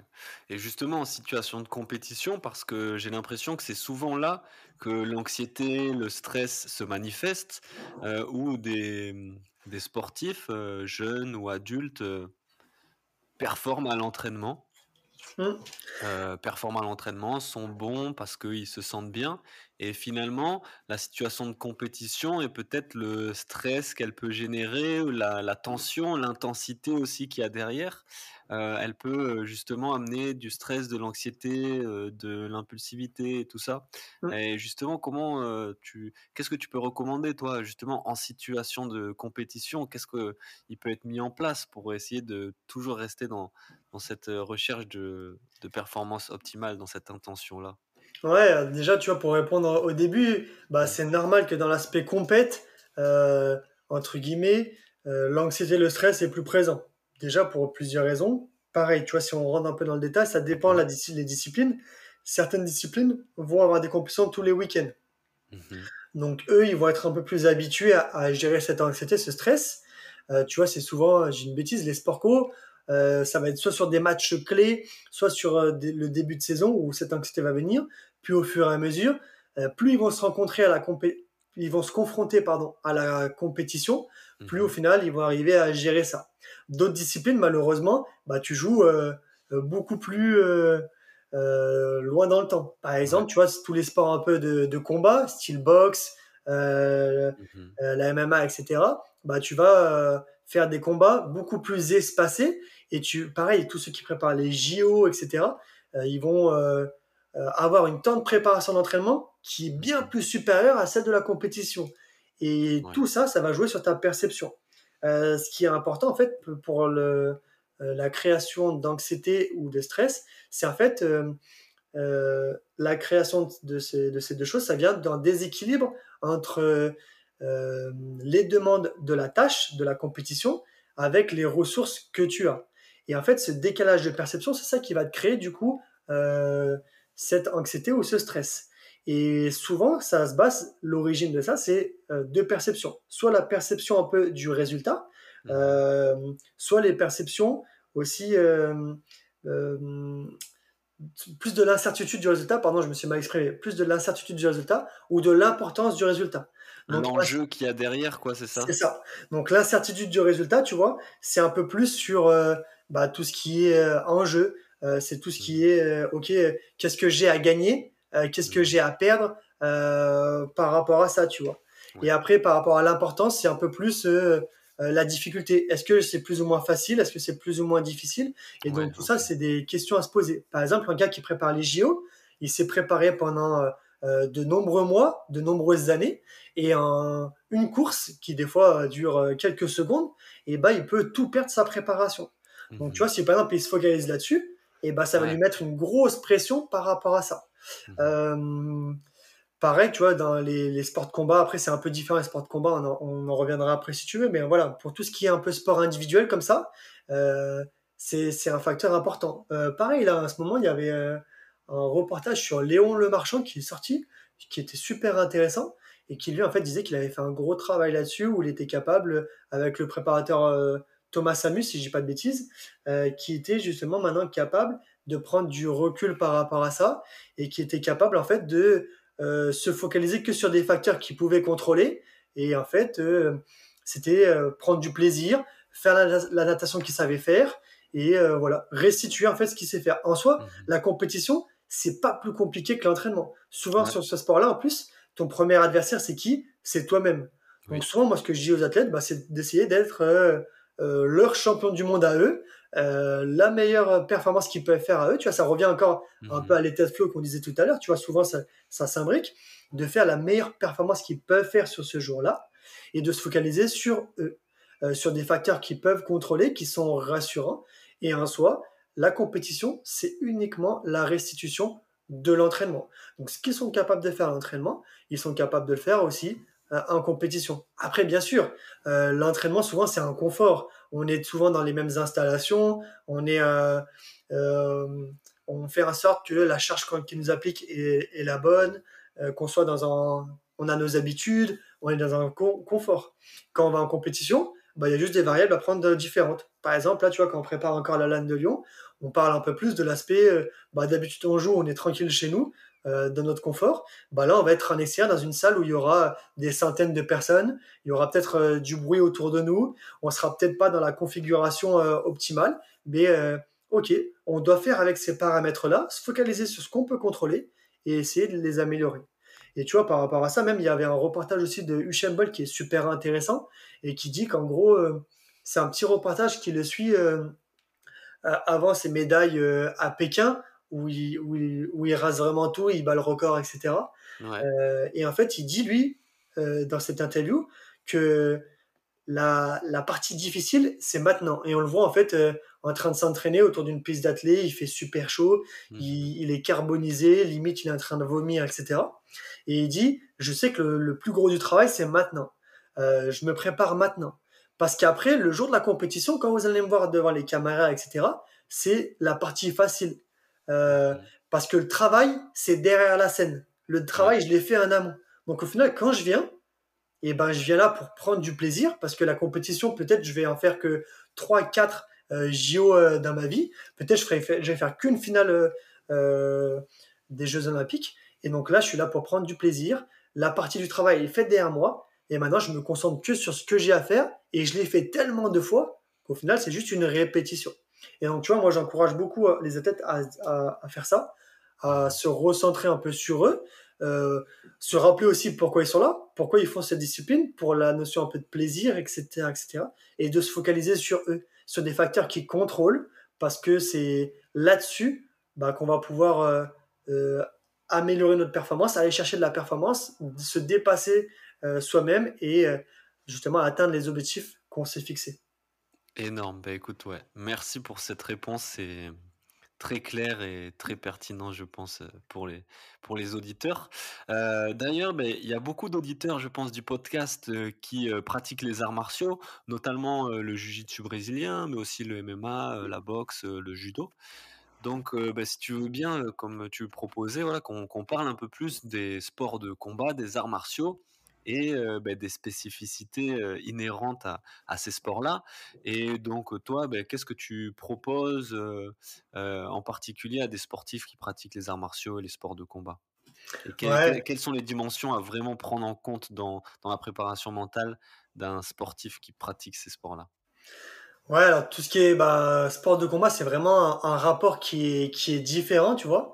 Et justement, en situation de compétition, parce que j'ai l'impression que c'est souvent là que l'anxiété, le stress se manifestent, euh, ou des, des sportifs, euh, jeunes ou adultes, performent à l'entraînement Mmh. performent à l'entraînement, sont bons parce qu'ils se sentent bien. Et finalement, la situation de compétition et peut-être le stress qu'elle peut générer, la, la tension, l'intensité aussi qu'il y a derrière, elle peut justement amener du stress, de l'anxiété, de l'impulsivité et tout ça. Mmh. Et justement, comment tu, qu'est-ce que tu peux recommander toi justement en situation de compétition? Qu'est-ce qu'il peut être mis en place pour essayer de toujours rester dans, dans cette recherche de, de performance optimale, dans cette intention-là? Ouais, déjà, tu vois, pour répondre au début, bah, c'est normal que dans l'aspect compète, entre guillemets, l'anxiété, le stress est plus présent. Déjà pour plusieurs raisons. Pareil, tu vois, si on rentre un peu dans le détail, ça dépend la, des disciplines. Certaines disciplines vont avoir des compétitions tous les week-ends. Mhm. Donc eux, ils vont être un peu plus habitués à, gérer cette anxiété, ce stress. Euh, tu vois, c'est souvent, j'ai une bêtise, les sports co, euh, ça va être soit sur des matchs clés, soit sur euh, le début de saison où cette anxiété va venir. Puis au fur et à mesure, plus ils vont se rencontrer à la ils vont se confronter pardon à la compétition, plus au mhm. final ils vont arriver à gérer ça. D'autres disciplines, malheureusement, bah, tu joues euh, euh, beaucoup plus euh, loin dans le temps. Par exemple, tu vois, tous les sports un peu de, combat, style boxe, mhm. la MMA, etc., bah, tu vas faire des combats beaucoup plus espacés. Et tu, pareil, tous ceux qui préparent les JO, etc., ils vont avoir une temps de préparation d'entraînement qui est bien plus supérieure à celle de la compétition. Et tout ça, ça va jouer sur ta perception. Euh, ce qui est important en fait pour le, euh, la création d'anxiété ou de stress, c'est en fait euh, la création de ces, de ces, deux choses, ça vient d'un déséquilibre entre les demandes de la tâche, de la compétition, avec les ressources que tu as. Et en fait, ce décalage de perception, c'est ça qui va te créer du coup cette anxiété ou ce stress. Et souvent, ça se base, l'origine de ça, c'est euh, deux perceptions. Soit la perception un peu du résultat, mmh. euh, soit les perceptions aussi euh, plus de l'incertitude du résultat, pardon, je me suis mal exprimé, plus de l'incertitude du résultat ou de l'importance du résultat. L'enjeu qu'il y a derrière, quoi, c'est ça? C'est ça. Donc l'incertitude du résultat, tu vois, c'est un peu plus sur bah, tout ce qui est en jeu, c'est tout ce qui mmh. est, ok, qu'est-ce que j'ai à gagner euh, qu'est-ce que j'ai à perdre euh, par rapport à ça, tu vois. Et après, par rapport à l'importance, c'est un peu plus euh, la difficulté. Est-ce que c'est plus ou moins facile? Est-ce que c'est plus ou moins difficile? Et donc, tout ça, c'est des questions à se poser. Par exemple, un gars qui prépare les JO, il s'est préparé pendant de nombreux mois, de nombreuses années, et une course qui des fois dure quelques secondes, et bah, il peut tout perdre sa préparation. Donc, tu mhm. vois, si par exemple il se focalise là-dessus, et bah, ça va lui mettre une grosse pression par rapport à ça. Mhm. Euh, pareil, tu vois, dans les, sports de combat, après c'est un peu différent les sports de combat, on en, reviendra après si tu veux, mais voilà, pour tout ce qui est un peu sport individuel comme ça, euh, c'est un facteur important. Euh, pareil, là, à ce moment, il y avait un reportage sur Léon Le Marchand qui est sorti, qui était super intéressant, et qui lui, en fait, disait qu'il avait fait un gros travail là-dessus, où il était capable, avec le préparateur Thomas Samus, si je dis pas de bêtises, euh, qui était justement maintenant capable de prendre du recul par rapport à ça et qui était capable en fait de euh, se focaliser que sur des facteurs qu'il pouvait contrôler et en fait euh, c'était prendre du plaisir, faire la, natation qu'il savait faire et voilà restituer en fait ce qu'il sait faire. En soi, mhm. la compétition c'est pas plus compliqué que l'entraînement. Souvent sur ce sport-là, en plus, ton premier adversaire c'est qui? C'est toi-même. Donc souvent, moi, ce que je dis aux athlètes, bah, c'est d'essayer d'être euh, leur champion du monde à eux, euh, la meilleure performance qu'ils peuvent faire à eux. Tu vois, ça revient encore un mhm. peu à l'état de flow qu'on disait tout à l'heure. Tu vois, souvent ça, ça s'imbrique de faire la meilleure performance qu'ils peuvent faire sur ce jour-là et de se focaliser sur eux, euh, sur des facteurs qu'ils peuvent contrôler, qui sont rassurants. Et en soi, la compétition, c'est uniquement la restitution de l'entraînement. Donc, ce qu'ils sont capables de faire à l'entraînement, ils sont capables de le faire aussi en compétition. Après, bien sûr, euh, l'entraînement, souvent, c'est un confort. On est souvent dans les mêmes installations, on est... Euh, on fait en sorte que la charge qui nous applique est, la bonne, qu'on soit dans un... On a nos habitudes, on est dans un confort. Quand on va en compétition, bah, il y a juste des variables à prendre différentes. Par exemple, là, tu vois, quand on prépare encore la LAN de Lyon, on parle un peu plus de l'aspect, bah, d'habitude on joue, on est tranquille chez nous, euh, dans notre confort, bah là, on va être en extérieur dans une salle où il y aura des centaines de personnes, il y aura peut-être euh, du bruit autour de nous, on sera peut-être pas dans la configuration euh, optimale, mais ok, on doit faire avec ces paramètres-là, se focaliser sur ce qu'on peut contrôler et essayer de les améliorer. Et tu vois, par rapport à ça, même, il y avait un reportage aussi de Bolt qui est super intéressant et qui dit qu'en gros, c'est un petit reportage qui le suit avant ses médailles à Pékin, où il, où, il, rase vraiment tout, il bat le record, etc. Euh, et en fait, il dit, lui, euh, dans cette interview, que la, la partie difficile, c'est maintenant. Et on le voit, en fait, euh, en train de s'entraîner autour d'une piste d'athlée, il fait super chaud, mmh. il, est carbonisé, limite, il est en train de vomir, etc. Et il dit, je sais que le, plus gros du travail, c'est maintenant. je me prépare maintenant. Parce qu'après, le jour de la compétition, quand vous allez me voir devant les caméras, etc., c'est la partie facile. Euh, parce que le travail, c'est derrière la scène. Le travail, je l'ai fait en amont. Donc au final, quand je viens, et eh ben, je viens là pour prendre du plaisir, parce que la compétition, peut-être, je vais en faire que 3, 4 euh, JO euh, dans ma vie. Peut-être, je, ferai, je vais faire qu'une finale euh, des Jeux Olympiques. Et donc là, je suis là pour prendre du plaisir. La partie du travail est faite derrière moi. Et maintenant, je me concentre que sur ce que j'ai à faire. Et je l'ai fait tellement de fois qu'au final, c'est juste une répétition. Et donc, tu vois, moi, j'encourage beaucoup euh, les athlètes à, faire ça, à se recentrer un peu sur eux, euh, se rappeler aussi pourquoi ils sont là, pourquoi ils font cette discipline, pour la notion un peu de plaisir, etc., etc., et de se focaliser sur eux, sur des facteurs qui contrôlent, parce que c'est là-dessus bah, qu'on va pouvoir euh, améliorer notre performance, aller chercher de la performance, se dépasser soi-même et justement atteindre les objectifs qu'on s'est fixés. Énorme. Bah, écoute, ouais, merci pour cette réponse. C'est très clair et très pertinent, je pense, euh, pour les, pour les auditeurs. Euh, d'ailleurs, bah, il y a beaucoup d'auditeurs, je pense, du podcast euh, qui pratiquent les arts martiaux, notamment le jiu-jitsu brésilien, mais aussi le MMA, la boxe, le judo. Donc, bah, si tu veux bien, comme tu proposais, voilà, qu'on parle un peu plus des sports de combat, des arts martiaux et bah, des spécificités inhérentes à, ces sports-là. Et donc, toi, bah, qu'est-ce que tu proposes en particulier à des sportifs qui pratiquent les arts martiaux et les sports de combat? Quelles sont les dimensions à vraiment prendre en compte dans, la préparation mentale d'un sportif qui pratique ces sports-là? Ouais, alors tout ce qui est bah, sport de combat, c'est vraiment un, rapport qui est, qui est différent, tu vois?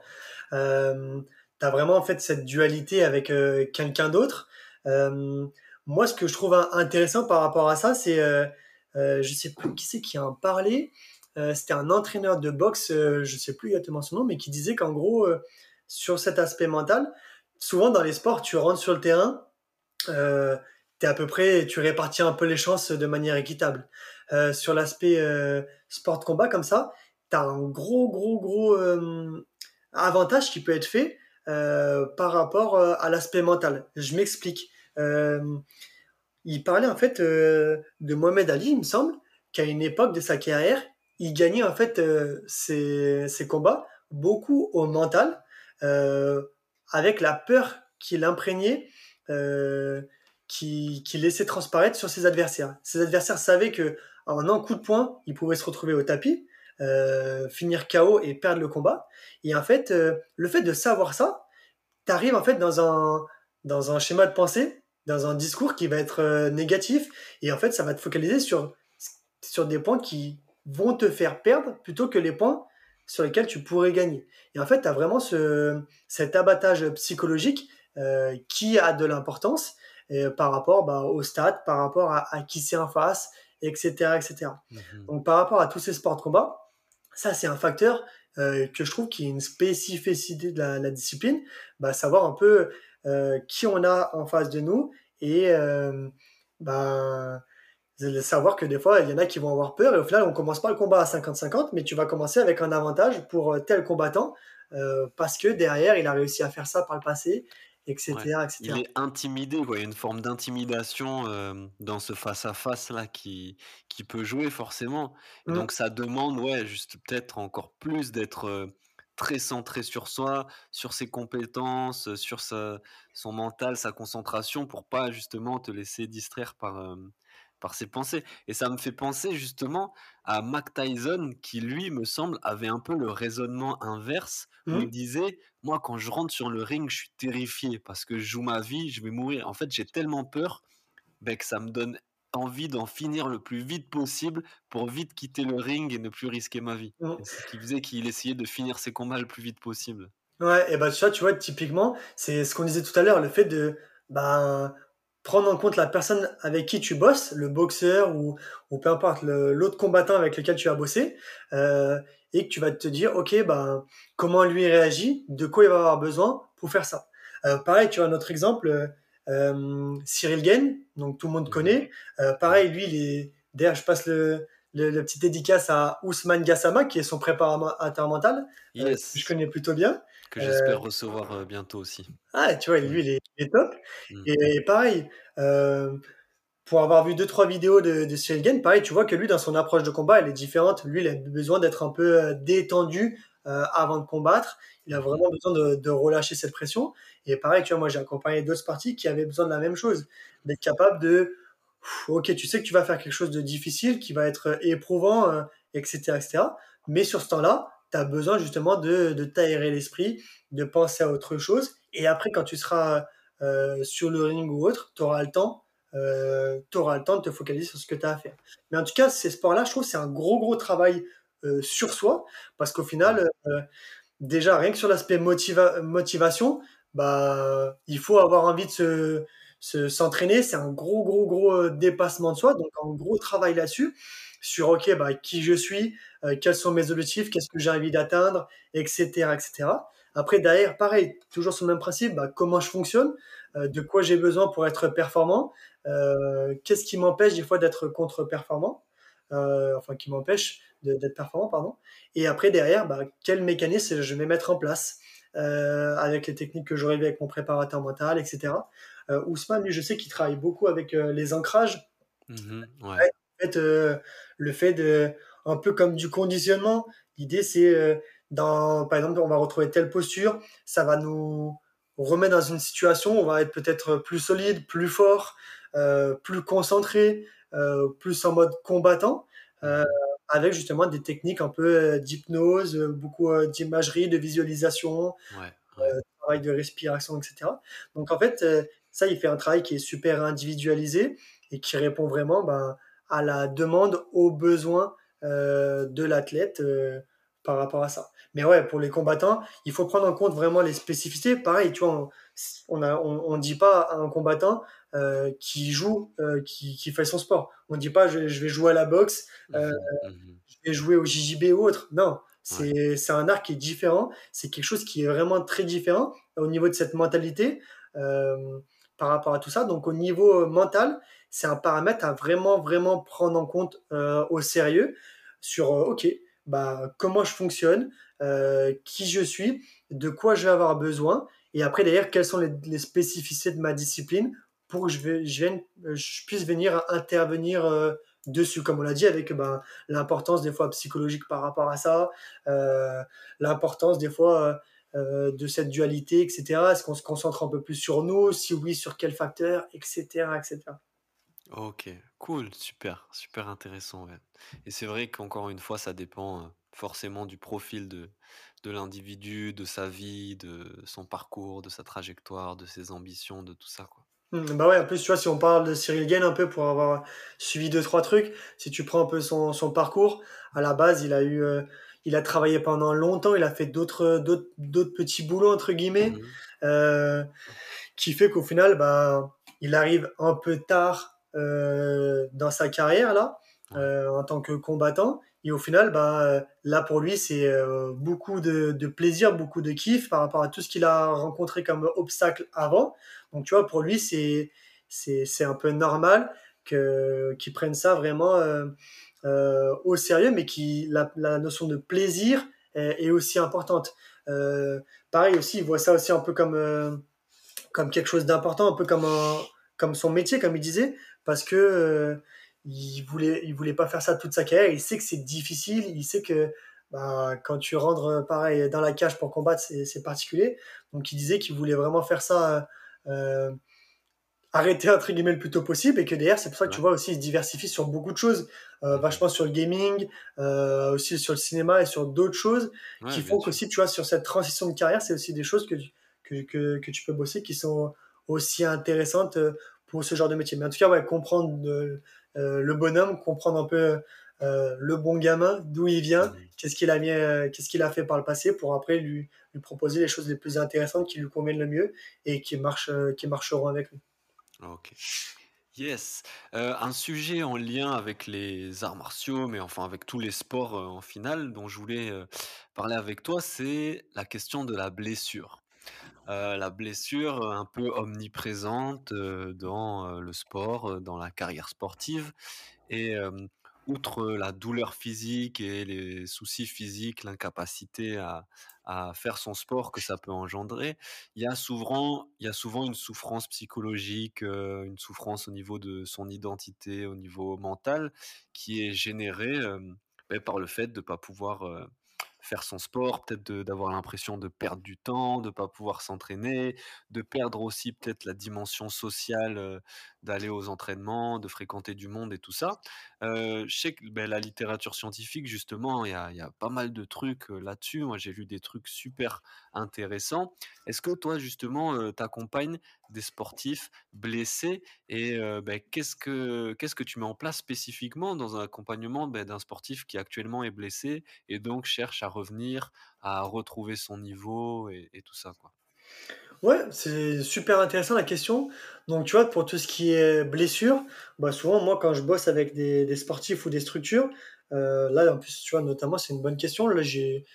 Euh, tu as vraiment en fait cette dualité avec quelqu'un d'autre. Euh, moi, ce que je trouve intéressant par rapport à ça, c'est, euh, euh, je sais plus qui c'est qui en parlait. C'était un entraîneur de boxe, je sais plus exactement son nom, mais qui disait qu'en gros, sur cet aspect mental, souvent dans les sports, tu rentres sur le terrain, euh, à peu près, tu répartis un peu les chances de manière équitable. Sur l'aspect sport de combat comme ça, tu as un gros, gros, gros avantage qui peut être fait euh, par rapport à l'aspect mental. Je m'explique. il parlait en fait de Mohamed Ali, il me semble, qu'à une époque de sa carrière, il gagnait en fait ses, combats beaucoup au mental, avec la peur qu'il imprégnait qui, qui, laissait transparaître sur ses adversaires. Ses adversaires savaient que en un coup de poing, il pouvait se retrouver au tapis, euh, finir KO et perdre le combat. Et en fait, euh, le fait de savoir ça, tu arrives en fait dans un, dans un schéma de pensée, dans un discours qui va être euh, négatif, et en fait, ça va te focaliser sur, sur des points qui vont te faire perdre plutôt que les points sur lesquels tu pourrais gagner. Et en fait, tu as vraiment ce, cet abattage psychologique qui a de l'importance par rapport bah, au stade, par rapport à, à qui c'est en face, etc. etc. Mhm. Donc par rapport à tous ces sports de combat, ça c'est un facteur euh, que je trouve qui est une spécificité de la, discipline, bah, savoir un peu euh, qui on a en face de nous et euh, bah, savoir que des fois il y en a qui vont avoir peur et au final on commence pas le combat à 50-50 mais tu vas commencer avec un avantage pour tel combattant parce que derrière il a réussi à faire ça par le passé il est intimidé, quoi. Il y a une forme d'intimidation dans ce face-à-face-là qui, qui peut jouer forcément. Mmh. donc ça demande, ouais, juste peut-être encore plus d'être très centré sur soi, sur ses compétences, sur sa, son mental, sa concentration, pour pas justement te laisser distraire par, par ses pensées. Et ça me fait penser justement à Mac Tyson, qui lui, me semble, avait un peu le raisonnement inverse, où il mmh. disait, moi, quand je rentre sur le ring, je suis terrifié parce que je joue ma vie, je vais mourir. En fait, j'ai tellement peur ben, que ça me donne envie d'en finir le plus vite possible pour vite quitter le ring et ne plus risquer ma vie. Mmh. C'est ce qui faisait qu'il essayait de finir ses combats le plus vite possible. Ouais, et bah ça, tu vois, typiquement, c'est ce qu'on disait tout à l'heure, le fait de, bah, prendre en compte la personne avec qui tu bosses, le boxeur ou, ou peu importe l'autre combattant avec lequel tu as bossé, euh, et que tu vas te dire, ok, ben, comment lui réagit, de quoi il va avoir besoin pour faire ça. Euh, pareil, tu as un autre exemple, euh, Cyril Gain, donc tout le monde connaît. Euh, pareil, lui, il est, d'ailleurs, je passe le, le, le, petit dédicace à Ousmane Gassama, qui est son préparateur mental, euh, yes. que je connais plutôt bien. Que j'espère euh, recevoir euh, bientôt aussi. Ah, tu vois, lui, il est, il est top. Mm. Et, pareil, euh, pour avoir vu deux, trois vidéos de, de pareil, tu vois que lui, dans son approche de combat, elle est différente. Lui, il a besoin d'être un peu détendu avant de combattre. Il a mm. vraiment besoin de, de, relâcher cette pression. Et pareil, tu vois, moi, j'ai accompagné d'autres parties qui avaient besoin de la même chose, d'être capable de ok, tu sais que tu vas faire quelque chose de difficile, qui va être éprouvant, etc., etc. Mais sur ce temps-là, tu as besoin justement de, de t'aérer l'esprit, de penser à autre chose. Et après, quand tu seras euh, sur le ring ou autre, tu auras le temps. Euh, tu auras le temps de te focaliser sur ce que tu as à faire. Mais en tout cas, ces sports-là, je trouve c'est un gros, gros travail euh, sur soi, parce qu'au final, déjà, rien que sur l'aspect motiva motivation, bah, il faut avoir envie de se, s'entraîner, c'est un gros, gros, gros dépassement de soi, donc un gros travail là-dessus, sur, OK, bah, qui je suis, euh, quels sont mes objectifs, qu'est-ce que j'ai envie d'atteindre, etc., etc. Après, derrière, pareil, toujours sur le même principe, bah, comment je fonctionne, euh, de quoi j'ai besoin pour être performant, qu'est-ce qui m'empêche des fois d'être contre-performant, enfin, qui m'empêche d'être performant, pardon. Et après, derrière, bah, quel mécanisme je vais mettre en place avec les techniques que j'aurais vues avec mon préparateur mental, etc. Euh, Ousmane, lui, je sais qu'il travaille beaucoup avec euh, les ancrages. Mmh fait, euh, le fait de, un peu comme du conditionnement, l'idée c'est, dans, par exemple, on va retrouver telle posture, ça va nous remettre dans une situation, on va être peut-être plus solide, plus fort, plus concentré, plus en mode combattant, avec justement des techniques un peu d'hypnose, beaucoup d'imagerie, de visualisation, travail de respiration, etc. Donc en fait, ça, il fait un travail qui est super individualisé et qui répond vraiment ben, à la demande, aux besoins euh, de l'athlète euh, par rapport à ça. Mais ouais, pour les combattants, il faut prendre en compte vraiment les spécificités. Pareil, tu vois, on ne on, dit pas à un combattant euh, qui joue, qui, qui, fait son sport. On ne dit pas je, je, vais jouer à la boxe, mmh mmh je vais jouer au JJB ou autre. Non, C'est un art qui est différent. C'est quelque chose qui est vraiment très différent au niveau de cette mentalité par rapport à tout ça. Donc, au niveau mental, c'est un paramètre à vraiment, vraiment prendre en compte euh, au sérieux sur, euh, OK, bah, comment je fonctionne, qui je suis, de quoi je vais avoir besoin. Et après, d'ailleurs, quelles sont les, spécificités de ma discipline pour que je, vienne, je puisse venir intervenir dessus, comme on l'a dit, avec ben, l'importance des fois psychologique par rapport à ça, euh, l'importance des fois euh, de cette dualité, etc. Est-ce qu'on se concentre un peu plus sur nous Si oui, sur quel facteur, etc. etc. Ok, cool, super, super intéressant. Et c'est vrai qu'encore une fois, ça dépend euh, forcément du profil de, de l'individu, de sa vie, de son parcours, de sa trajectoire, de ses ambitions, de tout ça. Quoi. Hmm, bah ouais, en plus, tu vois, si on parle de Cyril Gain un peu pour avoir suivi deux, trois trucs, si tu prends un peu son, son parcours, à la base, il a eu, euh, il a travaillé pendant longtemps, il a fait d'autres, d'autres, d'autres petits boulots, entre guillemets, mmh euh, qui fait qu'au final, bah, il arrive un peu tard dans sa carrière, là, en tant que combattant. Et au final, bah, là pour lui, c'est beaucoup de, plaisir, beaucoup de kiff par rapport à tout ce qu'il a rencontré comme obstacle avant. Donc, tu vois, pour lui, c'est, c'est, un peu normal que, qu'ils prennent ça vraiment euh, euh, au sérieux, mais qui, la, notion de plaisir est, aussi importante. Euh, pareil aussi, il voit ça aussi un peu comme, comme quelque chose d'important, un peu comme, comme son métier, comme il disait, parce que il voulait, il voulait pas faire ça toute sa carrière. Il sait que c'est difficile. Il sait que bah, quand tu rentres pareil dans la cage pour combattre, c'est particulier. Donc il disait qu'il voulait vraiment faire ça euh, arrêter entre guillemets le plus tôt possible et que derrière c'est pour ça que tu vois aussi il se diversifie sur beaucoup de choses euh, vachement sur le gaming euh, aussi sur le cinéma et sur d'autres choses qui font qu'aussi tu vois sur cette transition de carrière c'est aussi des choses que, que, que, que, tu peux bosser qui sont aussi intéressantes pour ce genre de métier mais en tout cas ouais comprendre le bonhomme comprendre un peu le bon gamin d'où il vient qu'est-ce qu'il a mis qu'est-ce qu'il a fait par le passé pour après lui lui proposer les choses les plus intéressantes qui lui conviennent le mieux et qui, marchent, euh, qui marcheront avec lui. Ok. Yes. Euh, un sujet en lien avec les arts martiaux, mais enfin avec tous les sports euh, en finale, dont je voulais parler avec toi, c'est la question de la blessure. La blessure un peu omniprésente dans le sport, dans la carrière sportive. Et outre la douleur physique et les soucis physiques, l'incapacité à, faire son sport que ça peut engendrer, il y a souvent, il y a souvent une souffrance psychologique, une souffrance au niveau de son identité, au niveau mental, qui est générée ben, par le fait de ne pas pouvoir faire son sport, peut-être d'avoir l'impression de perdre du temps, de pas pouvoir s'entraîner, de perdre aussi peut-être la dimension sociale, d'aller aux entraînements, de fréquenter du monde et tout ça. je sais que ben, la littérature scientifique, justement, il y a, y a, pas mal de trucs là-dessus. Moi, j'ai lu des trucs super intéressants. Est-ce que toi, justement, tu accompagnes des sportifs blessés et ben, qu'est-ce que qu'est-ce que tu mets en place spécifiquement dans un accompagnement ben, d'un sportif qui actuellement est blessé et donc cherche à revenir, à retrouver son niveau et, tout ça, quoi? Ouais, c'est super intéressant la question. Donc, tu vois, pour tout ce qui est blessure, bah, souvent, moi, quand je bosse avec des, sportifs ou des structures, là, en plus, tu vois, notamment, c'est une bonne question. Là, j'ai,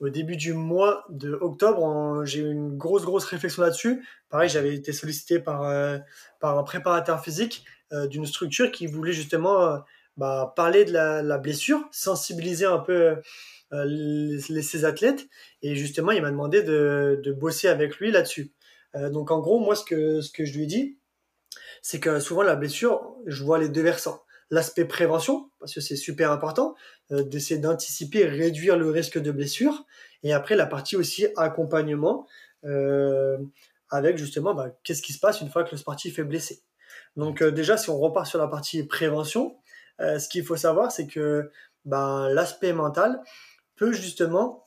au début du mois de octobre, j'ai eu une grosse, grosse réflexion là-dessus. Pareil, j'avais été sollicité par, euh, par un préparateur physique euh, d'une structure qui voulait justement bah, parler de la, la, blessure, sensibiliser un peu euh, les, ses athlètes. Et justement, il m'a demandé de, de, bosser avec lui là-dessus. Euh, donc en gros, moi, ce que, ce que je lui ai dit, c'est que souvent la blessure, je vois les deux versants. L'aspect prévention, parce que c'est super important, euh, d'essayer d'anticiper, réduire le risque de blessure. Et après, la partie aussi accompagnement, euh, avec justement, bah, qu'est-ce qui se passe une fois que le sportif est blessé. Donc déjà, si on repart sur la partie prévention, ce qu'il faut savoir, c'est que bah, l'aspect mental, peut justement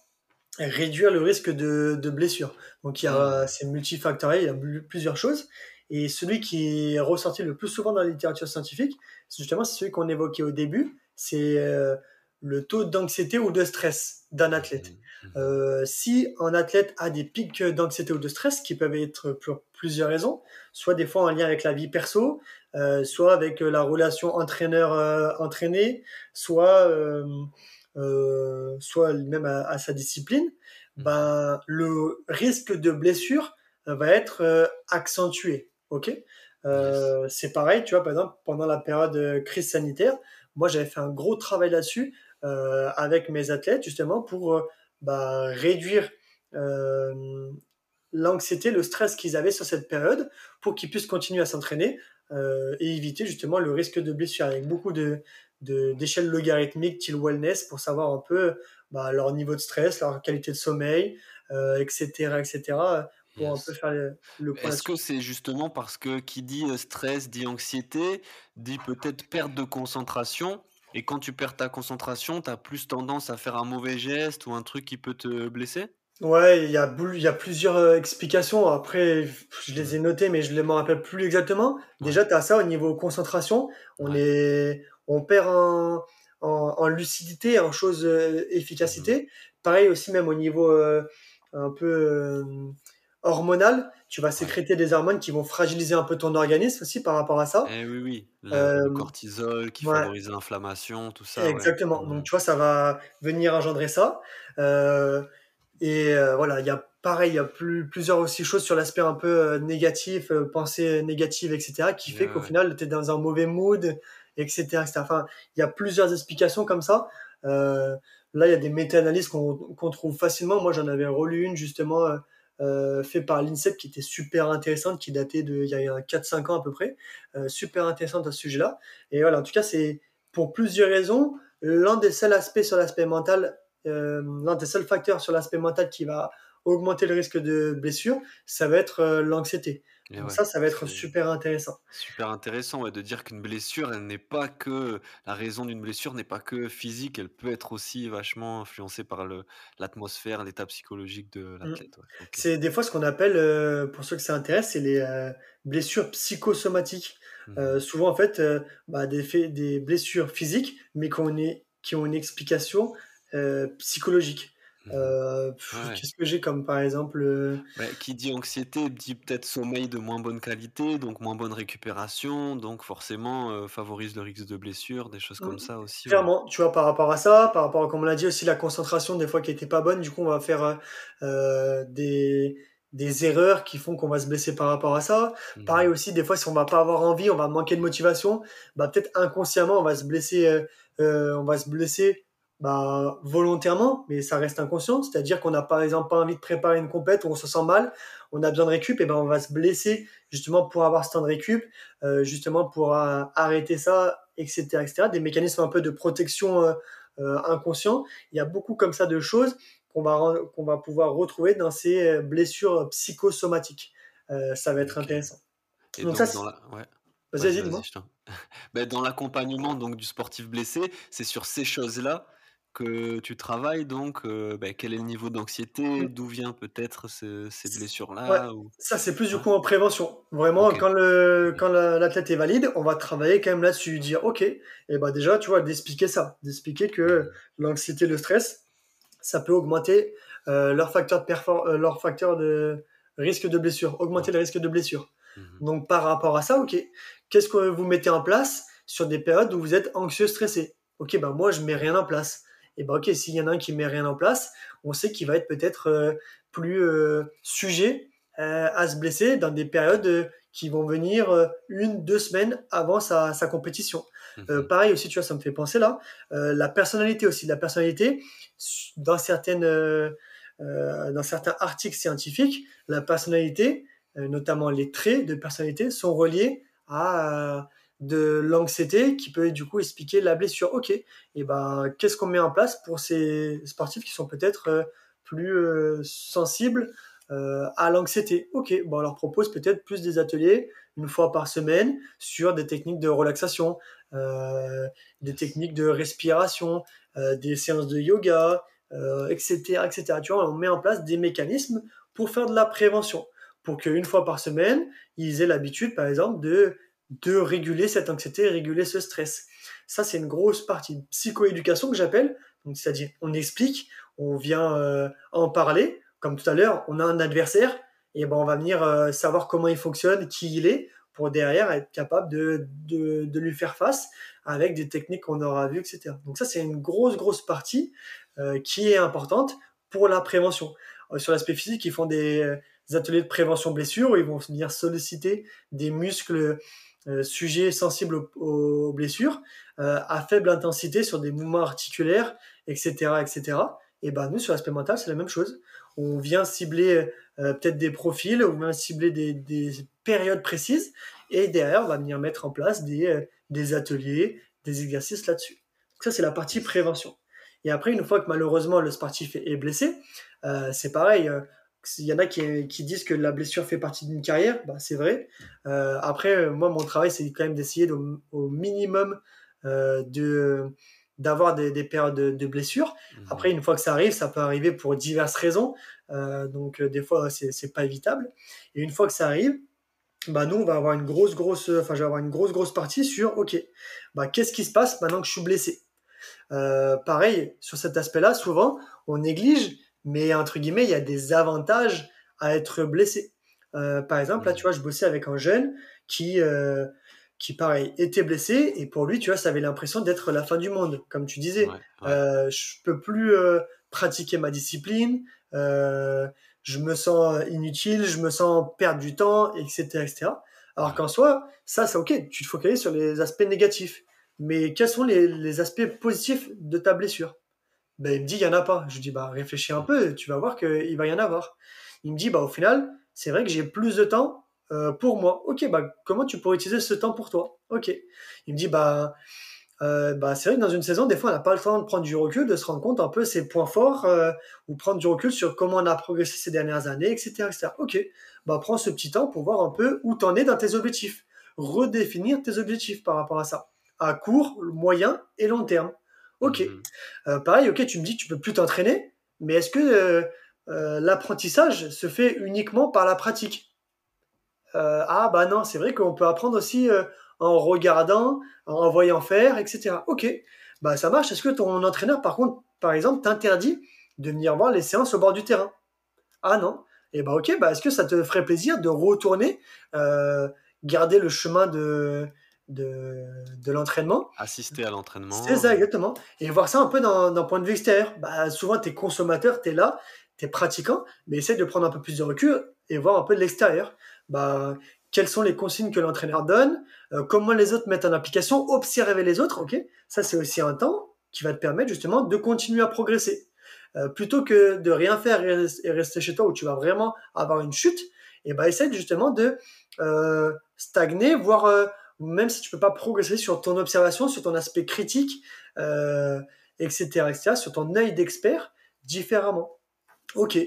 réduire le risque de, de blessure. Donc il y a, mmh. c'est multifactoriel, il y a plusieurs choses. Et celui qui est ressorti le plus souvent dans la littérature scientifique, c'est justement celui qu'on évoquait au début, c'est euh, le taux d'anxiété ou de stress d'un athlète. Mmh. Mmh. Euh, si un athlète a des pics d'anxiété ou de stress, qui peuvent être pour plusieurs raisons, soit des fois en lien avec la vie perso, euh, soit avec la relation entraîneur-entraîné, soit soit même à, sa discipline, mmh. ben, le risque de blessure va être accentué. Ok C'est pareil, tu vois, par exemple, pendant la période de crise sanitaire, moi j'avais fait un gros travail là-dessus avec mes athlètes, justement, pour bah, réduire l'anxiété, le stress qu'ils avaient sur cette période pour qu'ils puissent continuer à s'entraîner euh, et éviter justement le risque de blessure avec beaucoup de d'échelles logarithmiques till wellness pour savoir un peu bah, leur niveau de stress, leur qualité de sommeil, etc., euh, etc. Pour un peu faire le, point. Est-ce que c'est justement parce que qui dit euh, stress dit anxiété, dit peut-être perte de concentration et quand tu perds ta concentration, tu as plus tendance à faire un mauvais geste ou un truc qui peut te blesser? Ouais, il y a, il y a plusieurs euh, explications. Après, je les ai notées, mais je ne me rappelle plus exactement. Déjà, tu as ça au niveau concentration. On, est, on perd en, en, lucidité, en chose euh, efficacité. Mmh. Pareil aussi, même au niveau euh, un peu hormonal, tu vas sécréter des hormones qui vont fragiliser un peu ton organisme aussi par rapport à ça. Eh oui, oui. Le, cortisol qui favorise l'inflammation, tout ça. Exactement. Donc, tu vois, ça va venir engendrer ça. Et euh, voilà, il y a pareil, il y a plus, plusieurs aussi choses sur l'aspect un peu euh, négatif, euh, pensée négative, etc., qui fait qu'au final, tu es dans un mauvais mood, etc., etc. Enfin, il y a plusieurs explications comme ça. là, il y a des méta-analyses qu'on trouve facilement. Moi, j'en avais relu une, justement, fait par l'INSEP, qui était super intéressante, qui datait de, il y a 4-5 ans à peu près. super intéressante à ce sujet-là. Et voilà, en tout cas, c'est pour plusieurs raisons. L'un des seuls aspects sur l'aspect mental euh, l'un des seuls facteurs sur l'aspect mental qui va augmenter le risque de blessure, ça va être euh, l'anxiété. Donc ça, ça va être super intéressant. Super intéressant ouais, de dire qu'une blessure, elle n'est pas que la raison d'une blessure n'est pas que physique, elle peut être aussi vachement influencée par l'atmosphère, l'état psychologique de mmh. l'athlète. C'est des fois ce qu'on appelle, euh, pour ceux que ça intéresse, c'est les blessures psychosomatiques. Mmh souvent en fait, bah, des, des blessures physiques, mais qui ont une explication euh, psychologique. Euh, qu'est-ce que j'ai comme par exemple euh, bah, Qui dit anxiété dit peut-être sommeil de moins bonne qualité, donc moins bonne récupération, donc forcément favorise le risque de blessure, des choses comme mmh. ça aussi. Clairement, tu vois, par rapport à ça, par rapport à, comme on l'a dit aussi, la concentration des fois qui était pas bonne, du coup on va faire des, des erreurs qui font qu'on va se blesser par rapport à ça. Pareil mmh. aussi, des fois si on va pas avoir envie, on va manquer de motivation, bah peut-être inconsciemment on va se blesser, on va se blesser bah, volontairement, mais ça reste inconscient. C'est-à-dire qu'on n'a par exemple pas envie de préparer une compète où on se sent mal, on a besoin de récup, et ben on va se blesser justement pour avoir ce temps de récup, euh, justement pour euh, arrêter ça, etc., etc. Des mécanismes un peu de protection euh, euh inconscient. Il y a beaucoup comme ça de choses qu'on va qu'on va pouvoir retrouver dans ces blessures psychosomatiques. ça va être intéressant. donc, ça, dans la... ouais. Vas-y, vas-y, vas dans l'accompagnement donc du sportif blessé, c'est sur ces choses-là que tu travailles donc, bah, quel est le niveau d'anxiété? Mmh. D'où vient peut-être ces blessures-là ça c'est plus du coup en prévention. Vraiment quand le quand l'athlète est valide, on va travailler quand même là-dessus, dire: «OK» et bah, déjà, tu vois, d'expliquer ça, d'expliquer que mmh. l'anxiété, le stress, ça peut augmenter, leur facteur de leur facteur de risque de blessure, augmenter le risque de blessure. Mmh donc par rapport à ça, OK, qu'est-ce que vous mettez en place sur des périodes où vous êtes anxieux, stressé? OK, ben moi je mets rien en place et ben ok, s'il y en a un qui met rien en place, on sait qu'il va être peut-être euh, plus euh, sujet euh, à se blesser dans des périodes qui vont venir une, deux semaines avant sa, sa compétition. Mhm. pareil aussi, tu vois, ça me fait penser là, la personnalité aussi. La personnalité, dans, certaines, dans certains articles scientifiques, la personnalité, notamment les traits de personnalité, sont reliés à de l'anxiété qui peut du coup expliquer la blessure. Ok, et ben qu'est-ce qu'on met en place pour ces sportifs qui sont peut-être euh, plus euh, sensibles euh, à l'anxiété Ok, bon on leur propose peut-être plus des ateliers une fois par semaine sur des techniques de relaxation, des techniques de respiration, des séances de yoga, etc., etc. Tu vois, on met en place des mécanismes pour faire de la prévention, pour qu'une fois par semaine, ils aient l'habitude, par exemple, de de réguler cette anxiété, réguler ce stress. Ça, c'est une grosse partie psychoéducation que j'appelle. C'est-à-dire, on explique, on vient euh, en parler. Comme tout à l'heure, on a un adversaire, et ben on va venir euh, savoir comment il fonctionne, qui il est, pour derrière être capable de, de, de lui faire face avec des techniques qu'on aura vues, etc. Donc ça, c'est une grosse, grosse partie euh, qui est importante pour la prévention. Euh, sur l'aspect physique, ils font des, des, ateliers de prévention blessure où ils vont venir solliciter des muscles euh, sujets sensibles aux, aux blessures euh, à faible intensité sur des mouvements articulaires, etc., etc. Et ben nous, sur l'aspect mental, c'est la même chose. On vient cibler euh, peut-être des profils, on vient cibler des, des, périodes précises, et derrière, on va venir mettre en place des, des ateliers, des exercices là-dessus. Ça, c'est la partie prévention. Et après, une fois que malheureusement le sportif est blessé, euh, c'est pareil. Euh, il y en a qui, qui, disent que la blessure fait partie d'une carrière, bah, c'est vrai. Euh, après, moi, mon travail, c'est quand même d'essayer au minimum de d'avoir des, des, périodes de, de blessures. Mmh. Après, une fois que ça arrive, ça peut arriver pour diverses raisons. Euh, donc, euh, des fois, c'est pas évitable. Et une fois que ça arrive, bah, nous, on va avoir une grosse, grosse, enfin, je vais avoir une grosse, grosse partie sur, OK, bah, qu'est-ce qui se passe maintenant que je suis blessé? Euh, pareil, sur cet aspect-là, souvent, on néglige, mais entre guillemets, il y a des avantages à être blessé. Euh, par exemple, là, tu vois, je bossais avec un jeune qui, euh, qui pareil était blessé et pour lui tu vois ça avait l'impression d'être la fin du monde comme tu disais. Ouais, ouais. Euh, je peux plus euh, pratiquer ma discipline je me sens inutile je me sens perdre du temps etc etc alors qu'en soi ça c'est ok tu te focalises sur les aspects négatifs. Mais quels sont les, les aspects positifs de ta blessure? Ben il me dit il y en a pas je dis bah réfléchis un peu tu vas voir qu'il va y en avoir il me dit bah au final c'est vrai que j'ai plus de temps euh, pour moi. Ok, bah comment tu pourrais utiliser ce temps pour toi? Ok. Il me dit bah euh, bah c'est vrai que dans une saison, des fois, on n'a pas le temps de prendre du recul, de se rendre compte un peu ses points forts euh, ou prendre du recul sur comment on a progressé ces dernières années, etc., etc. Ok, bah prends ce petit temps pour voir un peu où t'en es dans tes objectifs, redéfinir tes objectifs par rapport à ça, à court, moyen et long terme. Ok. Mmh. Euh, pareil, ok, tu me dis que tu peux plus t'entraîner, mais est-ce que euh, euh, l'apprentissage se fait uniquement par la pratique? Ah bah non, c'est vrai qu'on peut apprendre aussi en regardant, en voyant faire, etc. Ok, bah ça marche. Est-ce que ton entraîneur, par contre, par exemple, t'interdit de venir voir les séances au bord du terrain? Ah non. Et eh bah ok, bah est-ce que ça te ferait plaisir de retourner, garder le chemin de, de, de l'entraînement. Assister à l'entraînement. C'est ça, exactement. Et voir ça un peu d'un point de vue extérieur. Bah, souvent, tu es consommateur, tu es là, tu es pratiquant, mais essaie de prendre un peu plus de recul et voir un peu de l'extérieur bah, quelles sont les consignes que l'entraîneur donne, euh, comment les autres mettent en application, observer les autres, ok? Ça, c'est aussi un temps qui va te permettre justement de continuer à progresser. Euh, plutôt que de rien faire et rester chez toi où tu vas vraiment avoir une chute, et bah, essaie justement de euh, stagner, voire euh, même si tu peux pas progresser sur ton observation, sur ton aspect critique, euh, etc., etc., sur ton œil d'expert différemment. Ok.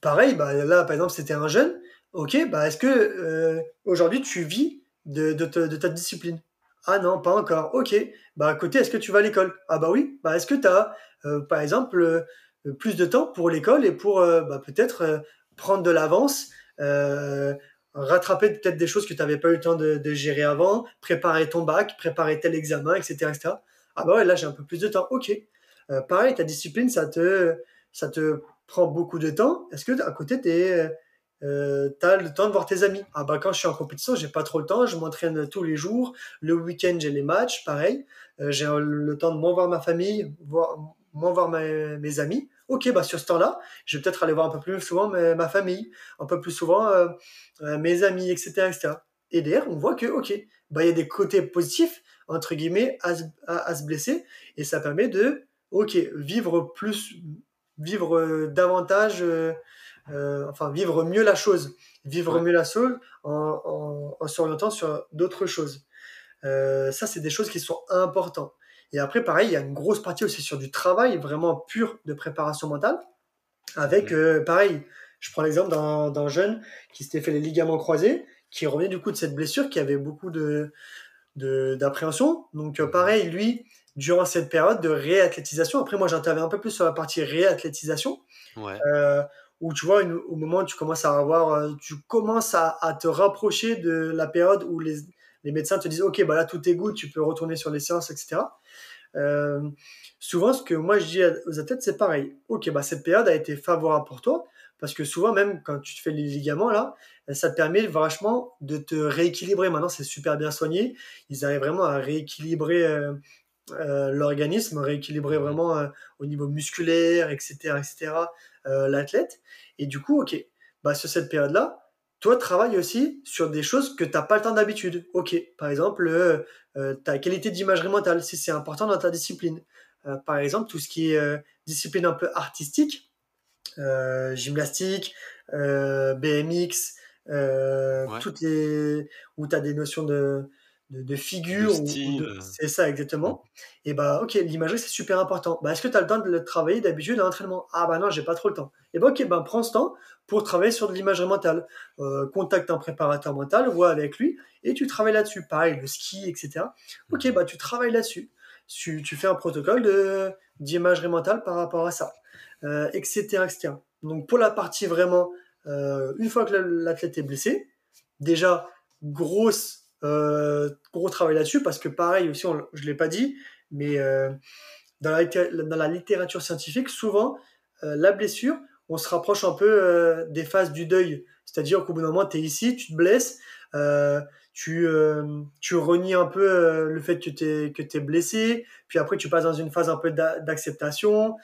Pareil, bah, là, par exemple, c'était un jeune, Ok, bah est-ce que euh, aujourd'hui tu vis de, ta discipline? Ah non, pas encore. Ok, bah à côté, est-ce que tu vas à l'école? Ah bah oui. Bah est-ce que tu as, euh, par exemple, plus de temps pour l'école et pour bah, peut-être prendre de l'avance, rattraper peut-être des choses que tu n'avais pas eu le temps de, de, gérer avant, préparer ton bac, préparer tel examen, etc. etc. Ah bah ouais, là j'ai un peu plus de temps. Ok. pareil, ta discipline, ça te, ça te prend beaucoup de temps. Est-ce que à côté, tu es euh, t'as le temps de voir tes amis? Ah bah quand je suis en compétition, j'ai pas trop le temps, je m'entraîne tous les jours. Le week-end, j'ai les matchs, pareil. Euh, j'ai le temps de moins voir ma famille, voir, moins voir mes amis. Ok, bah sur ce temps-là, je vais peut-être aller voir un peu plus souvent ma, ma famille, un peu plus souvent euh, euh mes amis, etc., etc. Et derrière, on voit que ok, bah il y a des côtés positifs entre guillemets à, à, à se blesser et ça permet de ok vivre plus, vivre euh, davantage euh, enfin vivre mieux la chose, vivre ouais. mieux la chose en, en, en s'orientant sur d'autres choses. Ça, c'est des choses qui sont importantes. Et après, pareil, il y a une grosse partie aussi sur du travail vraiment pur de préparation mentale. Avec, mmh. euh, pareil, je prends l'exemple d'un jeune qui s'était fait les ligaments croisés, qui revenait du coup de cette blessure, qui avait beaucoup de d'appréhension. Donc, euh, pareil, lui, durant cette période de réathlétisation, après, moi, j'interviens un peu plus sur la partie réathlétisation. Ouais. Euh, où tu vois, une, au moment où tu commences à avoir, tu commences à, à, te rapprocher de la période où les, les médecins te disent, OK, bah là, tout est good, tu peux retourner sur les séances, etc. Euh, souvent, ce que moi je dis aux athlètes, c'est pareil. OK, bah cette période a été favorable pour toi, parce que souvent, même quand tu te fais les ligaments, là, ça te permet vachement de te rééquilibrer. Maintenant, c'est super bien soigné. Ils arrivent vraiment à rééquilibrer euh, l'organisme, rééquilibrer vraiment euh, au niveau musculaire, etc., etc., euh, l'athlète. Et du coup, ok, bah, sur cette période-là, toi, travaille aussi sur des choses que tu n'as pas le temps d'habitude. Ok, par exemple, ta qualité d'imagerie mentale, si c'est important dans ta discipline. par exemple, tout ce qui est discipline un peu artistique, gymnastique, BMX, toutes les où tu as des notions de, de, figure. Euh. C'est ça, exactement. Et bah, ok, l'imagerie, c'est super important. Bah, est-ce que tu as le temps de le travailler d'habitude à l'entraînement? Ah, bah non, j'ai pas trop le temps. Et bah, ok, bah, prends ce temps pour travailler sur de l'imagerie mentale. Euh, contacte un préparateur mental, vois avec lui, et tu travailles là-dessus. Pareil, le ski, etc. Ok, bah, tu travailles là-dessus. Tu, tu, fais un protocole d'imagerie mentale par rapport à ça, etc., euh, etc. Donc, pour la partie vraiment, une fois que l'athlète est blessé, déjà, grosse euh, gros travail là-dessus parce que pareil aussi, je ne l'ai pas dit, mais euh, dans, la, dans, la, littérature scientifique, souvent, euh, la blessure, on se rapproche un peu des phases du deuil. C'est-à-dire qu'au bout d'un moment, tu es ici, tu te blesses, tu, tu renies un peu le fait que tu es, que es blessé, puis après tu passes dans une phase un peu d'acceptation,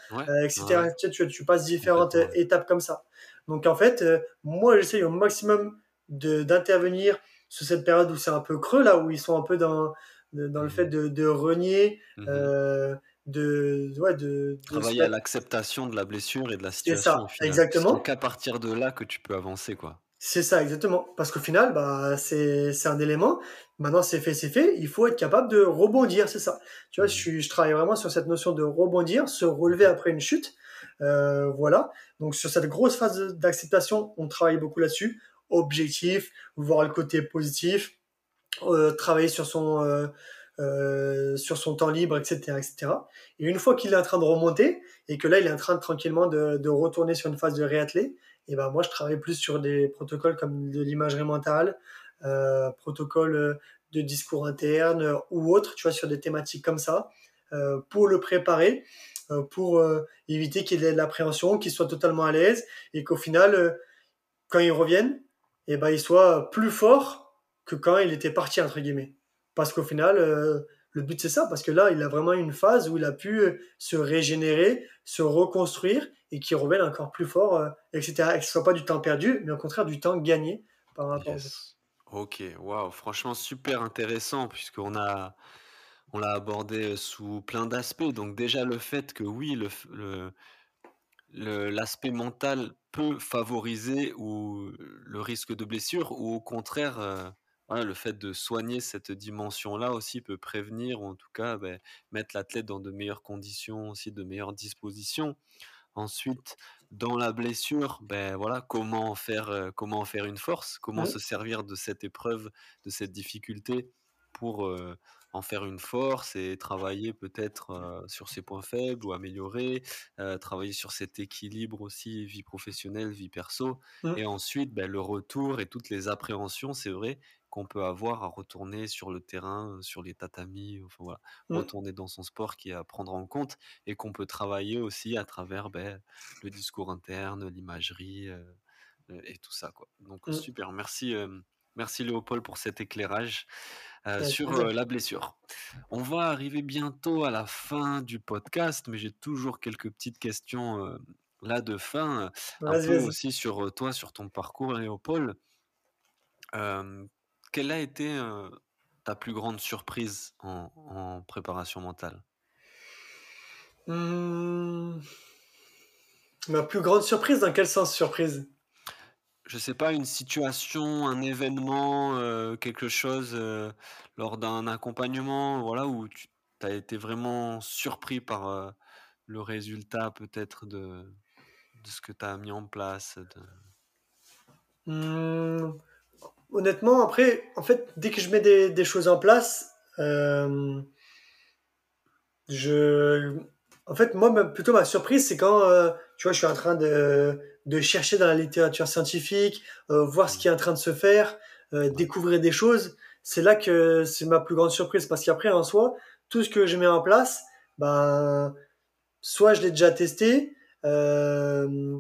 etc. Tu, tu, passes différentes étapes comme ça. Donc en fait, moi j'essaye au maximum d'intervenir sur cette période où c'est un peu creux, là, où ils sont un peu dans, dans le fait de, de renier, mhm. euh, de, ouais, de, Travailler à l'acceptation de la blessure et de la situation. C'est ça, exactement. C'est qu'à partir de là que tu peux avancer, quoi. C'est ça, exactement. Parce qu'au final, bah, c'est un élément. Maintenant, c'est fait, c'est fait. Il faut être capable de rebondir, c'est ça. Tu vois, je, je travaille vraiment sur cette notion de rebondir, se relever après une chute. Euh, voilà. Donc, sur cette grosse phase d'acceptation, on travaille beaucoup là-dessus objectif, voir le côté positif, euh, travailler sur son, euh, euh, sur son temps libre, etc., etc. Et une fois qu'il est en train de remonter et que là il est en train de, tranquillement de, de retourner sur une phase de réathlé, et ben moi je travaille plus sur des protocoles comme de l'imagerie mentale, euh, protocoles de discours interne ou autres, tu vois, sur des thématiques comme ça, euh, pour le préparer, pour éviter qu'il ait de l'appréhension, qu'il soit totalement à l'aise et qu'au final, quand ils reviennent, et ben, il soit plus fort que quand il était parti, entre guillemets. Parce qu'au final, euh, le but c'est ça, parce que là, il a vraiment une phase où il a pu euh, se régénérer, se reconstruire et qu'il revienne encore plus fort, euh, etc. Et que ce soit pas du temps perdu, mais au contraire du temps gagné par rapport Ok, waouh, franchement super intéressant puisqu'on a on l'a abordé sous plein d'aspects. Donc déjà le fait que oui, le, le l'aspect mental peut favoriser ou le risque de blessure ou au contraire, euh, le fait de soigner cette dimension-là aussi peut prévenir ou en tout cas ben, mettre l'athlète dans de meilleures conditions, aussi de meilleures dispositions. Ensuite, dans la blessure, ben voilà, comment faire, euh, comment faire une force, comment se servir de cette épreuve, de cette difficulté pour euh, en faire une force et travailler peut-être sur ses points faibles ou améliorer, travailler sur cet équilibre aussi vie professionnelle, vie perso. Mmh. Et ensuite, ben, le retour et toutes les appréhensions, c'est vrai qu'on peut avoir à retourner sur le terrain, sur les tatamis, enfin voilà, mmh. retourner dans son sport qui est à prendre en compte et qu'on peut travailler aussi à travers ben, le discours interne, l'imagerie et tout ça. Quoi. Donc mmh. super, merci. Merci Léopold pour cet éclairage. Euh, sur euh, la blessure. On va arriver bientôt à la fin du podcast, mais j'ai toujours quelques petites questions euh, là de fin, un peu aussi sur toi, sur ton parcours, Léopold. quelle a été ta plus grande surprise en, préparation mentale? Mmh. Ma plus grande surprise, dans quel sens surprise? Je sais pas, une situation, un événement, euh, quelque chose, euh, lors d'un accompagnement, voilà, où tu as été vraiment surpris par, euh, le résultat peut-être de ce que tu as mis en place, mmh, honnêtement, après, en fait, dès que je mets des choses en place, je en fait, moi, plutôt ma surprise, c'est quand, tu vois, je suis en train de de chercher dans la littérature scientifique, euh, voir ce qui est en train de se faire, euh, découvrir des choses. C'est là que c'est ma plus grande surprise parce qu'après en soi, tout ce que je mets en place, ben soit je l'ai déjà testé, euh,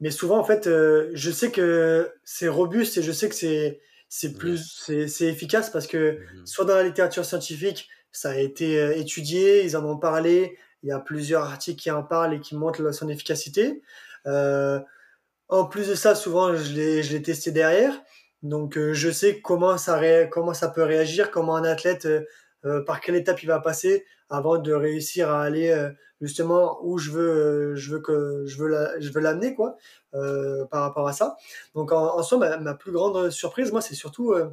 mais souvent, en fait, euh, je sais que c'est robuste et je sais que c'est c'est plus c'est efficace parce que mmh soit dans la littérature scientifique, ça a été euh, étudié, ils en ont parlé, il y a plusieurs articles qui en parlent et qui montrent son efficacité. Euh, en plus de ça, souvent, je l'ai je l'ai testé derrière, donc je sais comment ça comment ça peut réagir, comment un athlète par quelle étape il va passer avant de réussir à aller justement où je veux, euh, je veux que je veux la, je veux l'amener quoi euh, par rapport à ça. Donc en, en soi, ma, ma, plus grande surprise, moi, c'est surtout euh,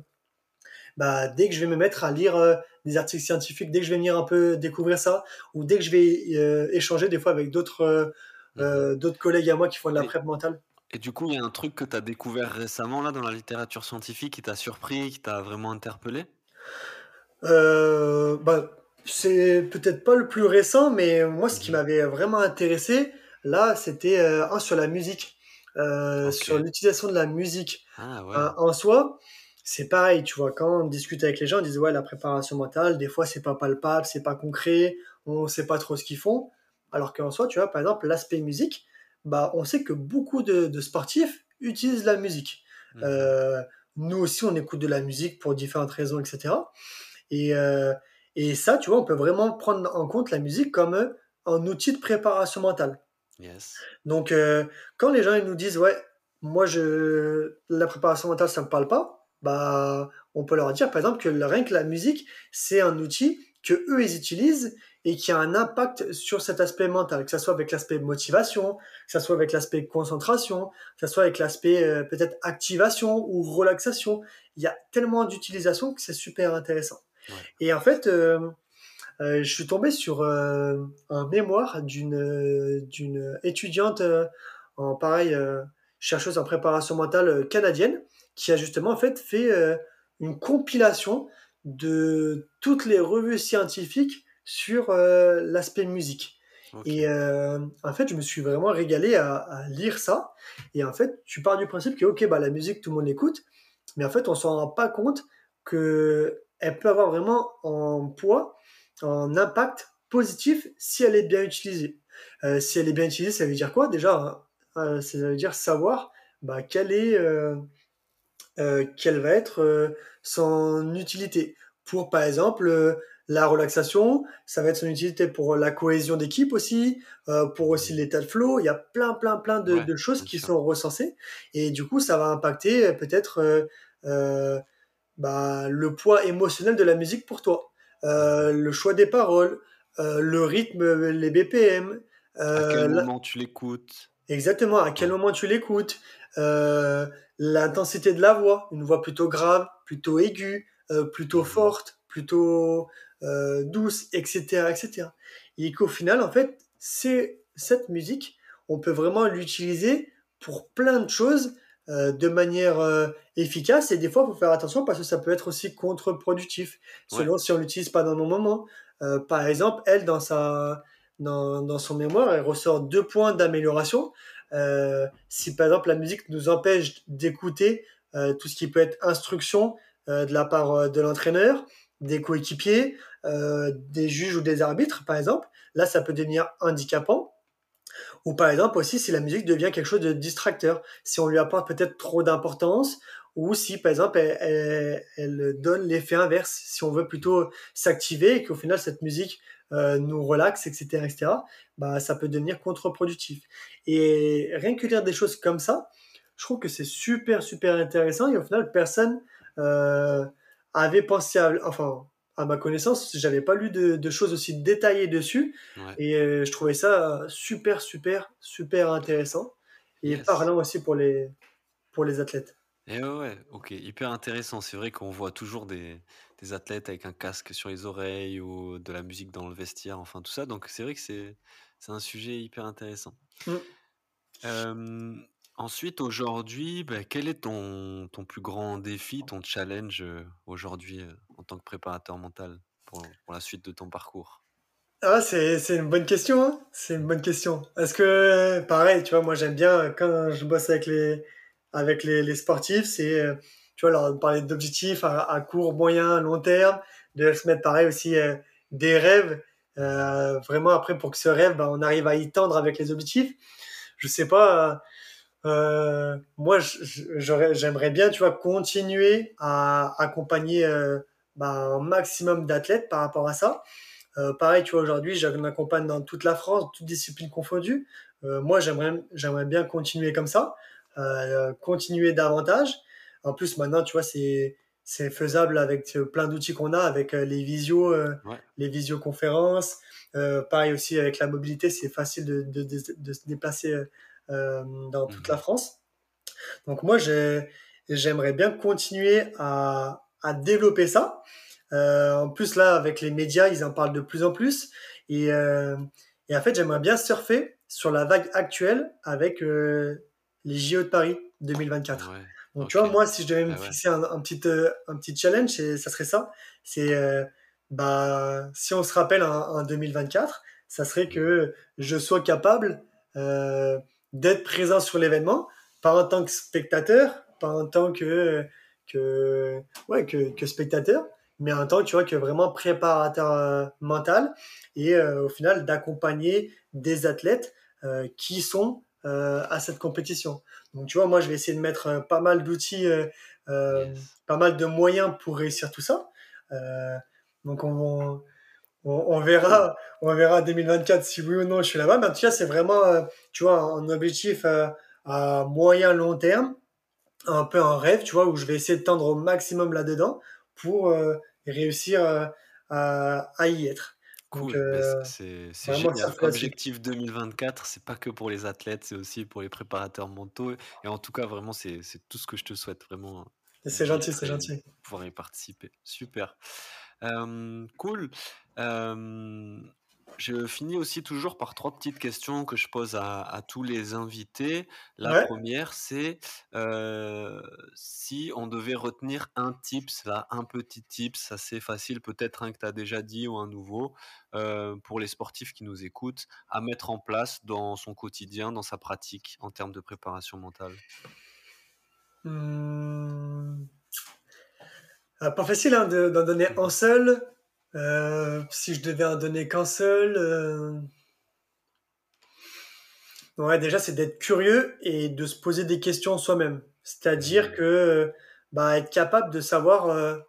bah, dès que je vais me mettre à lire euh, des articles scientifiques, dès que je vais venir un peu découvrir ça, ou dès que je vais échanger des fois avec d'autres mmh. d'autres collègues à moi qui font de la prep mentale. Et du coup, il y a un truc que tu as découvert récemment là dans la littérature scientifique qui t'a surpris, qui t'a vraiment interpellé? Euh, bah, c'est peut-être pas le plus récent, mais moi, ce qui mhm. m'avait vraiment intéressé, là, c'était euh, un sur la musique, euh, sur l'utilisation de la musique. Ah, ouais. en soi, c'est pareil, tu vois, quand on discute avec les gens, ils disent ouais, la préparation mentale, des fois, c'est pas palpable, c'est pas concret, on sait pas trop ce qu'ils font. Alors qu'en soi, tu vois, par exemple, l'aspect musique, bah, on sait que beaucoup de, sportifs utilisent la musique. Mhm. Euh, nous aussi, on écoute de la musique pour différentes raisons, etc. Et et ça, tu vois, on peut vraiment prendre en compte la musique comme euh, un outil de préparation mentale. Donc, euh, quand les gens ils nous disent, ouais, moi, je, la préparation mentale, ça me parle pas, bah, on peut leur dire, par exemple, que rien que la musique, c'est un outil que eux, ils utilisent et qui a un impact sur cet aspect mental, que ce soit avec l'aspect motivation, que ce soit avec l'aspect concentration, que ce soit avec l'aspect euh, peut-être activation ou relaxation. Il y a tellement d'utilisation que c'est super intéressant. Et en fait, euh, euh, je suis tombé sur euh, un mémoire d'une d'une étudiante en pareil chercheuse en préparation mentale canadienne qui a justement en fait fait une compilation de toutes les revues scientifiques sur l'aspect musique. Et en fait, je me suis vraiment régalé à, à, lire ça. Et en fait, tu pars du principe que, ok, bah, la musique, tout le monde l'écoute, mais en fait, on s'en rend pas compte que elle peut avoir vraiment un poids, un impact positif si elle est bien utilisée. Euh, si elle est bien utilisée, ça veut dire quoi? Déjà, euh, ça veut dire savoir bah, quelle, est, euh, quelle va être son utilité. Pour, par exemple, la relaxation, ça va être son utilité pour la cohésion d'équipe aussi, pour aussi l'état de flow. Il y a plein, plein, plein de, choses qui sont recensées. Et du coup, ça va impacter peut-être bah, le poids émotionnel de la musique pour toi, euh, le choix des paroles, euh, le rythme, les BPM. Euh, à quel moment tu l'écoutes? Exactement, à quel moment tu l'écoutes? L'intensité de la voix, une voix plutôt grave, plutôt aiguë, plutôt mmh. forte, plutôt douce, etc., etc. Et qu'au final, en fait, c'est cette musique, on peut vraiment l'utiliser pour plein de choses euh, de manière euh, efficace et des fois il faut faire attention parce que ça peut être aussi contre-productif selon si on l'utilise pas dans nos moments. Euh, par exemple, elle dans sa dans, dans, son mémoire, elle ressort deux points d'amélioration. si par exemple la musique nous empêche d'écouter tout ce qui peut être instruction de la part de l'entraîneur, des coéquipiers, des juges ou des arbitres par exemple, là ça peut devenir handicapant. Ou par exemple aussi si la musique devient quelque chose de distracteur, si on lui apporte peut-être trop d'importance, ou si par exemple elle, donne l'effet inverse, si on veut plutôt s'activer et qu'au final cette musique euh, nous relaxe, etc., etc., bah, ça peut devenir contre-productif. Et rien que lire des choses comme ça, je trouve que c'est super, super intéressant et au final personne euh, avait pensé à... Enfin, à ma connaissance, j'avais pas lu de, choses aussi détaillées dessus. Et euh, je trouvais ça super, super, super intéressant. Et parlant aussi pour les, pour les athlètes. Et ouais, ouais, ok, hyper intéressant. C'est vrai qu'on voit toujours des, des, athlètes avec un casque sur les oreilles ou de la musique dans le vestiaire, enfin tout ça. Donc c'est vrai que c'est un sujet hyper intéressant. Mm. Euh, ensuite, aujourd'hui, bah, quel est ton, ton plus grand défi, ton challenge aujourd'hui en tant que préparateur mental pour, la suite de ton parcours? Ah, c'est, une bonne question. Hein. c'est une bonne question. Est-ce que, pareil, tu vois, moi j'aime bien quand je bosse avec les, avec les, sportifs, c'est, tu vois, leur parler d'objectifs à, court, moyen, long terme, de se mettre pareil aussi des rêves. Vraiment, après, pour que ce rêve, bah, on arrive à y tendre avec les objectifs. Je sais pas, euh, moi, j'aimerais bien, tu vois, continuer à accompagner euh, bah, un maximum d'athlètes par rapport à ça. Euh, pareil, tu vois, aujourd'hui, j'accompagne dans toute la France, toutes disciplines confondues. moi, j'aimerais, bien continuer comme ça, continuer davantage. En plus, maintenant, tu vois, c'est, c'est faisable avec plein d'outils qu'on a, avec les visios, les visioconférences. pareil aussi avec la mobilité, c'est facile de, de, de, se déplacer euh, dans toute la mhm. France. Donc moi, j'aimerais bien continuer à, à développer ça. Euh, en plus, là, avec les médias, ils en parlent de plus en plus. Et, euh, et en fait, j'aimerais bien surfer sur la vague actuelle avec les JO de Paris 2024. Donc, tu vois, moi, si je devais me ah fixer un, un, petit, un petit challenge, ça serait ça. C'est, bah, si on se rappelle en, 2024, ça serait que je sois capable euh, d'être présent sur l'événement, pas en tant que spectateur, pas en tant que, que, ouais, que, que spectateur, mais en tant tu vois, que vraiment préparateur euh, mental et euh, au final d'accompagner des athlètes euh, qui sont à cette compétition. Donc tu vois, moi je vais essayer de mettre pas mal d'outils, pas mal de moyens pour réussir tout ça. donc on, on, verra, on verra 2024 si oui ou non je suis là-bas. Mais en tout cas, c'est vraiment, euh, tu vois, un objectif euh, à moyen long terme, un peu un rêve, tu vois, où je vais essayer de tendre au maximum là-dedans pour euh, réussir à, y être. Cool, c'est génial. Objectif 2024, c'est pas que pour les athlètes, c'est aussi pour les préparateurs mentaux. Et en tout cas, vraiment, c'est tout ce que je te souhaite, vraiment. C'est gentil, c'est gentil. Pouvoir y participer. Super cool. je finis aussi toujours par trois petites questions que je pose à, tous les invités. La première, c'est si on devait retenir un tips, là, un petit tips assez facile, peut-être un que tu as déjà dit ou un nouveau, pour les sportifs qui nous écoutent, à mettre en place dans son quotidien, dans sa pratique en termes de préparation mentale? Mmh. Euh, pas facile hein, d'en donner un seul. Euh, si je devais en donner qu'un seul. Euh, ouais, déjà, c'est d'être curieux et de se poser des questions soi-même. C'est-à-dire mmh. que bah, être capable de savoir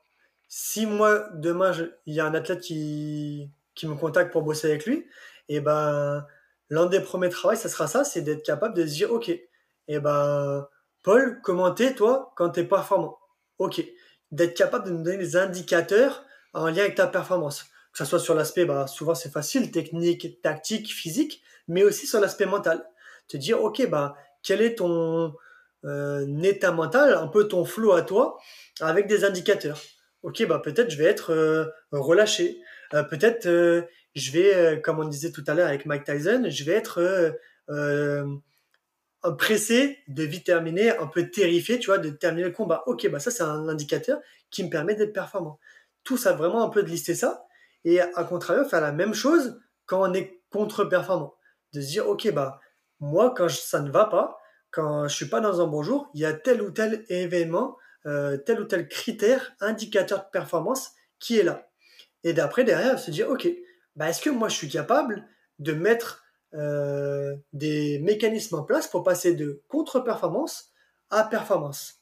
si moi, demain, il y a un athlète qui, qui me contacte pour bosser avec lui, et ben l'un des premiers travaux, ça sera ça, c'est d'être capable de se dire, ok, et ben Paul, comment t'es toi quand t'es performant? Ok, d'être capable de nous donner des indicateurs en lien avec ta performance. Que ce soit sur l'aspect, bah, souvent c'est facile, technique, tactique, physique, mais aussi sur l'aspect mental. Te dire, ok, bah, quel est ton euh, état mental, un peu ton flow à toi, avec des indicateurs. Ok, bah, peut-être je vais être euh, relâché. Euh, peut-être je vais, comme on disait tout à l'heure avec Mike Tyson, je vais être pressé de vite terminer, un peu terrifié, tu vois, de terminer le combat. Ok, bah ça c'est un indicateur qui me permet d'être performant. Tout ça, vraiment un peu de lister ça. Et à contrario, faire la même chose quand on est contre-performant. De se dire, ok, bah moi, quand ça ne va pas, quand je suis pas dans un bon jour, il y a tel ou tel événement, euh, tel ou tel critère, indicateur de performance qui est là. Et d'après, derrière, se dire, ok, bah est-ce que moi je suis capable de mettre euh, des mécanismes en place pour passer de contre-performance à performance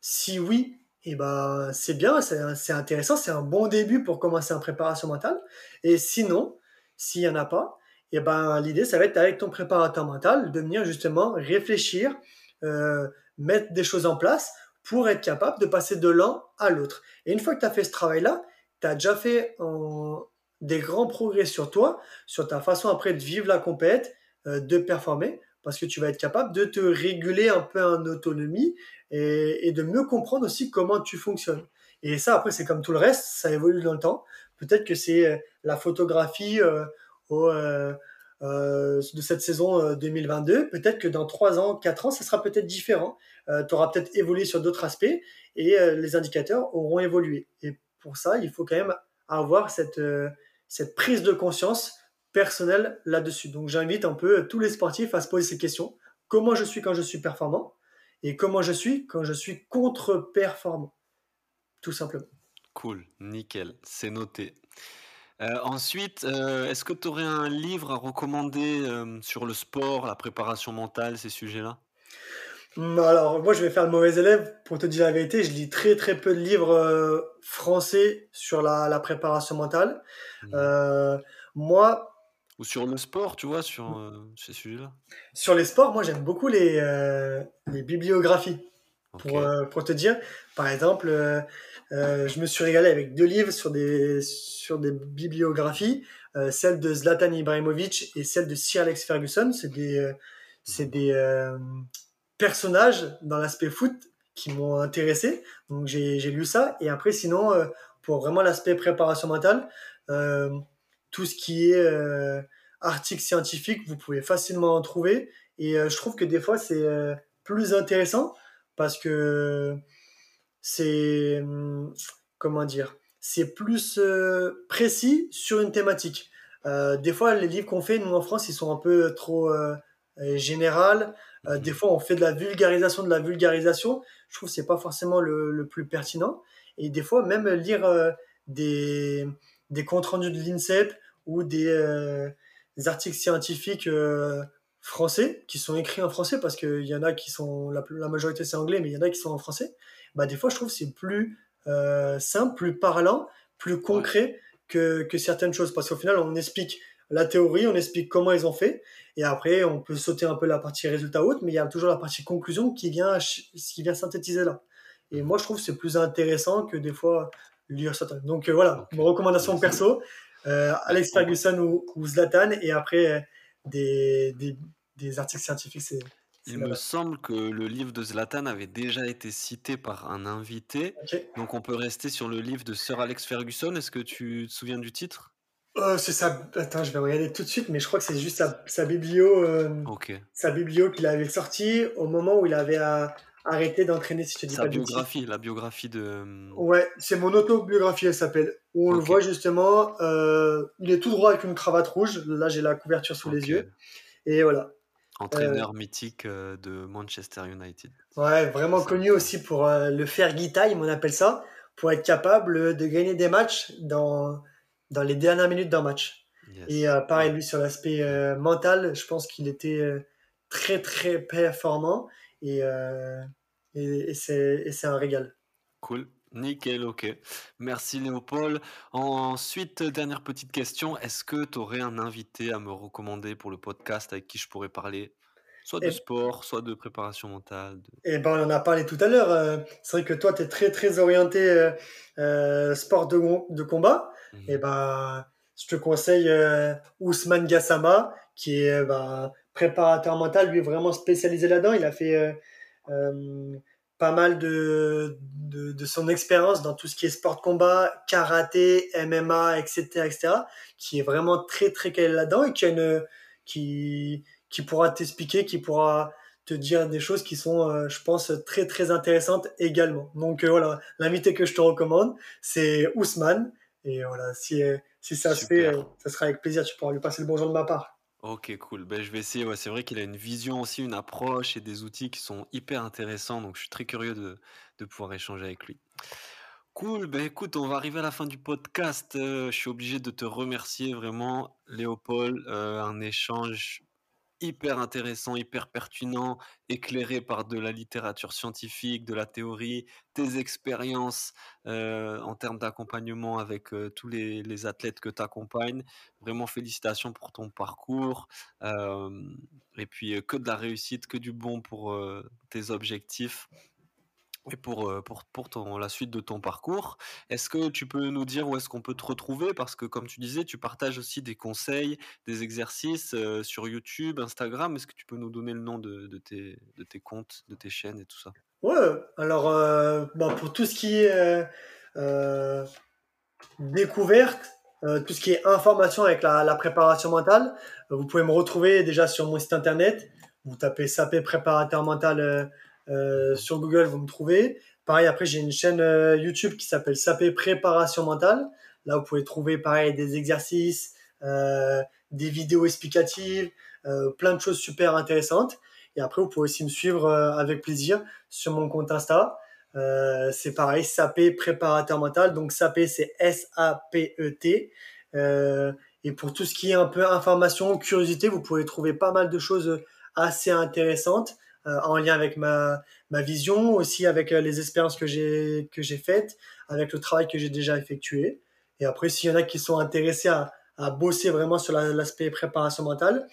Si oui, eh ben, c'est bien, c'est intéressant, c'est un bon début pour commencer en préparation mentale. Et sinon, s'il n'y en a pas, eh ben, l'idée, ça va être avec ton préparateur mental de venir justement réfléchir, euh, mettre des choses en place pour être capable de passer de l'un à l'autre. Et une fois que tu as fait ce travail-là, tu as déjà fait en, des grands progrès sur toi, sur ta façon après de vivre la compète, euh, de performer, parce que tu vas être capable de te réguler un peu en autonomie et, de mieux comprendre aussi comment tu fonctionnes. Et ça, après, c'est comme tout le reste, ça évolue dans le temps. Peut-être que c'est euh, la photographie euh, de cette saison 2022. Peut-être que dans 3 ans, 4 ans, ça sera peut-être différent. tu auras peut-être évolué sur d'autres aspects et les indicateurs auront évolué. Et pour ça, il faut quand même avoir cette, cette prise de conscience personnelle là-dessus. Donc j'invite un peu tous les sportifs à se poser ces questions. Comment je suis quand je suis performant et comment je suis quand je suis contre-performant. Tout simplement. Cool, nickel, c'est noté. Euh, ensuite, euh, est-ce que tu aurais un livre à recommander euh, sur le sport, la préparation mentale, ces sujets-là? Alors, moi, je vais faire le mauvais élève. Pour te dire la vérité, je lis très, très peu de livres euh, français sur la, la préparation mentale. Mhm. Euh, moi, Ou sur le sport, tu vois, sur euh, ces sujets-là. sur les sports, moi, j'aime beaucoup les, les bibliographies. Pour, pour te dire, par exemple, je me suis régalé avec deux livres sur des, sur des bibliographies, celle de Zlatan Ibrahimovic et celle de Sir Alex Ferguson. C'est des, c'est des euh, personnages dans l'aspect foot qui m'ont intéressé. Donc j'ai lu ça. Et après, sinon, euh, pour vraiment l'aspect préparation mentale, euh, tout ce qui est euh, article scientifique, vous pouvez facilement en trouver. Et euh, je trouve que des fois, c'est plus intéressant parce que c'est hum, comment dire c'est plus précis sur une thématique des fois les livres qu'on fait nous en France ils sont un peu trop euh, euh, général Euh, Mhm. des fois on fait de la vulgarisation de la vulgarisation. Je trouve que c'est pas forcément le, le plus pertinent. Et des fois même lire euh, des des comptes rendus de l'INSEP ou des, euh, des articles scientifiques français qui sont écrits en français parce qu'il y en a qui sont la, la majorité c'est anglais mais il y en a qui sont en français bah des fois je trouve que c'est plus simple plus parlant plus concret que, que certaines choses. Parce qu'au final on explique la théorie on explique comment ils ont fait. Et après on peut sauter un peu la partie résultat haute mais il y a toujours la partie conclusion qui vient qui vient synthétiser là. Et moi je trouve que c'est plus intéressant que des fois lire ça donc euh, voilà. Ok. mon recommandation perso euh, Alex Ferguson ou, ou Zlatan et après euh, des, des, des articles scientifiques c'est Il me semble que le livre de Zlatan avait déjà été cité par un invité, donc on peut rester sur le livre de Sir Alex Ferguson. Est-ce que tu te souviens du titre? Euh, c'est ça. Attends, je vais regarder tout de suite, mais je crois que c'est juste sa, sa biblio, euh, Ok. sa biblio qu'il avait sortie au moment où il avait euh, arrêté d'entraîner, si je te dis Sa pas de bêtises. biographie, la biographie de. hum, Ouais, c'est mon autobiographie, elle s'appelle. Où on le voit justement, euh, il est tout droit avec une cravate rouge. Là, j'ai la couverture sous les yeux. Et voilà. Entraîneur mythique euh, de Manchester United. Ouais, vraiment connu aussi pour euh, le Fergie time, on appelle ça, pour être capable de gagner des matchs dans, dans les dernières minutes d'un match. Yes. Et euh, pareil, lui, sur l'aspect euh, mental, je pense qu'il était euh, très, très performant. Et, et, et c'est un régal. Cool. Nickel, ok. Merci Léopold. Ensuite, dernière petite question. Est-ce que tu aurais un invité à me recommander pour le podcast avec qui je pourrais parler? Soit de Et, sport, soit de préparation mentale de- et ben, on en a parlé tout à l'heure. c'est vrai que toi, tu es très, très orienté sport de, de combat. Et Mhm. ben, je te conseille euh, Ousmane Gassama, qui est ben, préparateur mental, lui, vraiment spécialisé là-dedans. Il a fait euh, euh, pas mal de, de, de son expérience dans tout ce qui est sport de combat, karaté, MMA, etc., etc., qui est vraiment très, très calé là-dedans et qui, a une, qui, qui pourra t'expliquer, qui pourra te dire des choses qui sont, euh, je pense, très, très intéressantes également. Donc voilà, l'invité que je te recommande, c'est Ousmane. Et voilà, si, euh, si ça se fait, euh, ça sera avec plaisir. Tu pourras lui passer le bonjour de ma part. Ok, cool. Ben, je vais essayer. Ouais, c'est vrai qu'il a une vision aussi, une approche et des outils qui sont hyper intéressants. Donc, je suis très curieux de, de pouvoir échanger avec lui. Cool. Ben, écoute, on va arriver à la fin du podcast. Euh, je suis obligé de te remercier vraiment, Léopold. Euh, un échange hyper intéressant, hyper pertinent, éclairé par de la littérature scientifique, de la théorie, tes expériences euh, en termes d'accompagnement avec euh, tous les, athlètes que tu accompagnes. Vraiment félicitations pour ton parcours. Euh, et puis que de la réussite, que du bon pour tes objectifs et pour, euh, pour, pour ton, la suite de ton parcours. Est-ce que tu peux nous dire où est-ce qu'on peut te retrouver? Parce que comme tu disais, tu partages aussi des conseils, des exercices euh, sur YouTube, Instagram. Est-ce que tu peux nous donner le nom de, de tes, de tes comptes, de tes chaînes et tout ça? Ouais, alors euh, pour tout ce qui est découverte, tout ce qui est information avec la, la préparation mentale, vous pouvez me retrouver déjà sur mon site internet. Vous tapez SAP préparateur mental euh, sur Google, vous me trouvez. Pareil, après, j'ai une chaîne euh, YouTube qui s'appelle SAP préparation mentale. Là, vous pouvez trouver pareil des exercices, euh, des vidéos explicatives, euh, plein de choses super intéressantes. Et après, vous pouvez aussi me suivre euh, avec plaisir sur mon compte Insta. C'est pareil, SAP préparateur mental. Donc SAP, c'est S-A-P-E-T. Et pour tout ce qui est un peu information, curiosité, vous pouvez trouver pas mal de choses assez intéressantes en lien avec ma, ma vision, aussi avec les expériences que j'ai que j'ai faites, avec le travail que j'ai déjà effectué. Et après, s'il y en a qui sont intéressés à, à bosser vraiment sur l'aspect préparation mentale,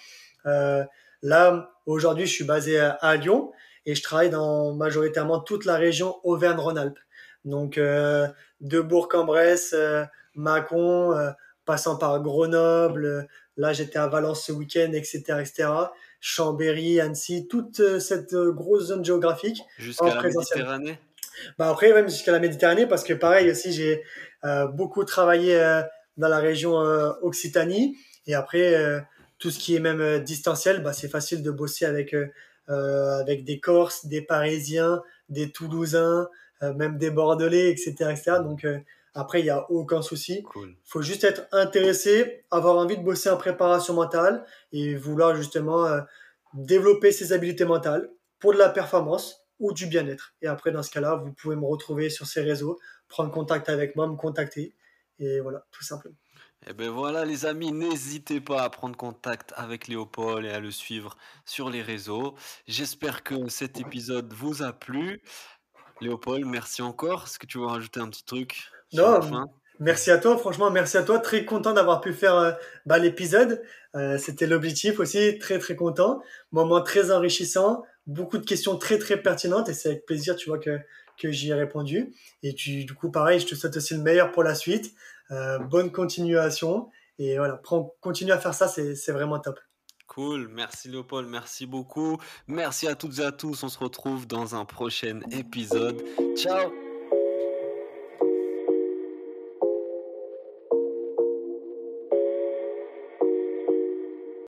euh, là, aujourd'hui, je suis basé à, Lyon et je travaille dans majoritairement toute la région Auvergne-Rhône-Alpes. Donc, euh, de Bourg-en-Bresse, euh, Mâcon, euh, passant par Grenoble, là, j'étais à Valence ce week-end, etc., etc. Chambéry, Annecy, toute cette grosse zone géographique. Jusqu'à la Méditerranée? Bah après, même jusqu'à la Méditerranée, parce que pareil aussi, j'ai beaucoup travaillé dans la région Occitanie. Et après, tout ce qui est même euh, distanciel, bah, c'est facile de bosser avec, euh, euh, avec des Corses, des Parisiens, des Toulousains, même des Bordelais, etc. etc. Donc après, il n'y a aucun souci. Il faut juste être intéressé, avoir envie de bosser en préparation mentale et vouloir justement développer ses habiletés mentales pour de la performance ou du bien-être. Et après, dans ce cas-là, vous pouvez me retrouver sur ces réseaux, prendre contact avec moi, me contacter. Et voilà, tout simplement. Et eh ben voilà les amis, n'hésitez pas à prendre contact avec Léopold et à le suivre sur les réseaux. J'espère que cet épisode vous a plu. Léopold, merci encore. Est-ce que tu veux rajouter un petit truc? Non, merci à toi. Franchement, merci à toi. Très content d'avoir pu faire euh, bah, l'épisode. Euh, c'était l'objectif aussi. Très très content. Moment très enrichissant. Beaucoup de questions très très pertinentes et c'est avec plaisir, tu vois que que j'y ai répondu. Et tu, du coup, pareil, je te souhaite aussi le meilleur pour la suite. Euh, bonne continuation. Et voilà, prends, continue à faire ça, c'est vraiment top. Cool, merci Léopold, merci beaucoup. Merci à toutes et à tous. On se retrouve dans un prochain épisode. Ciao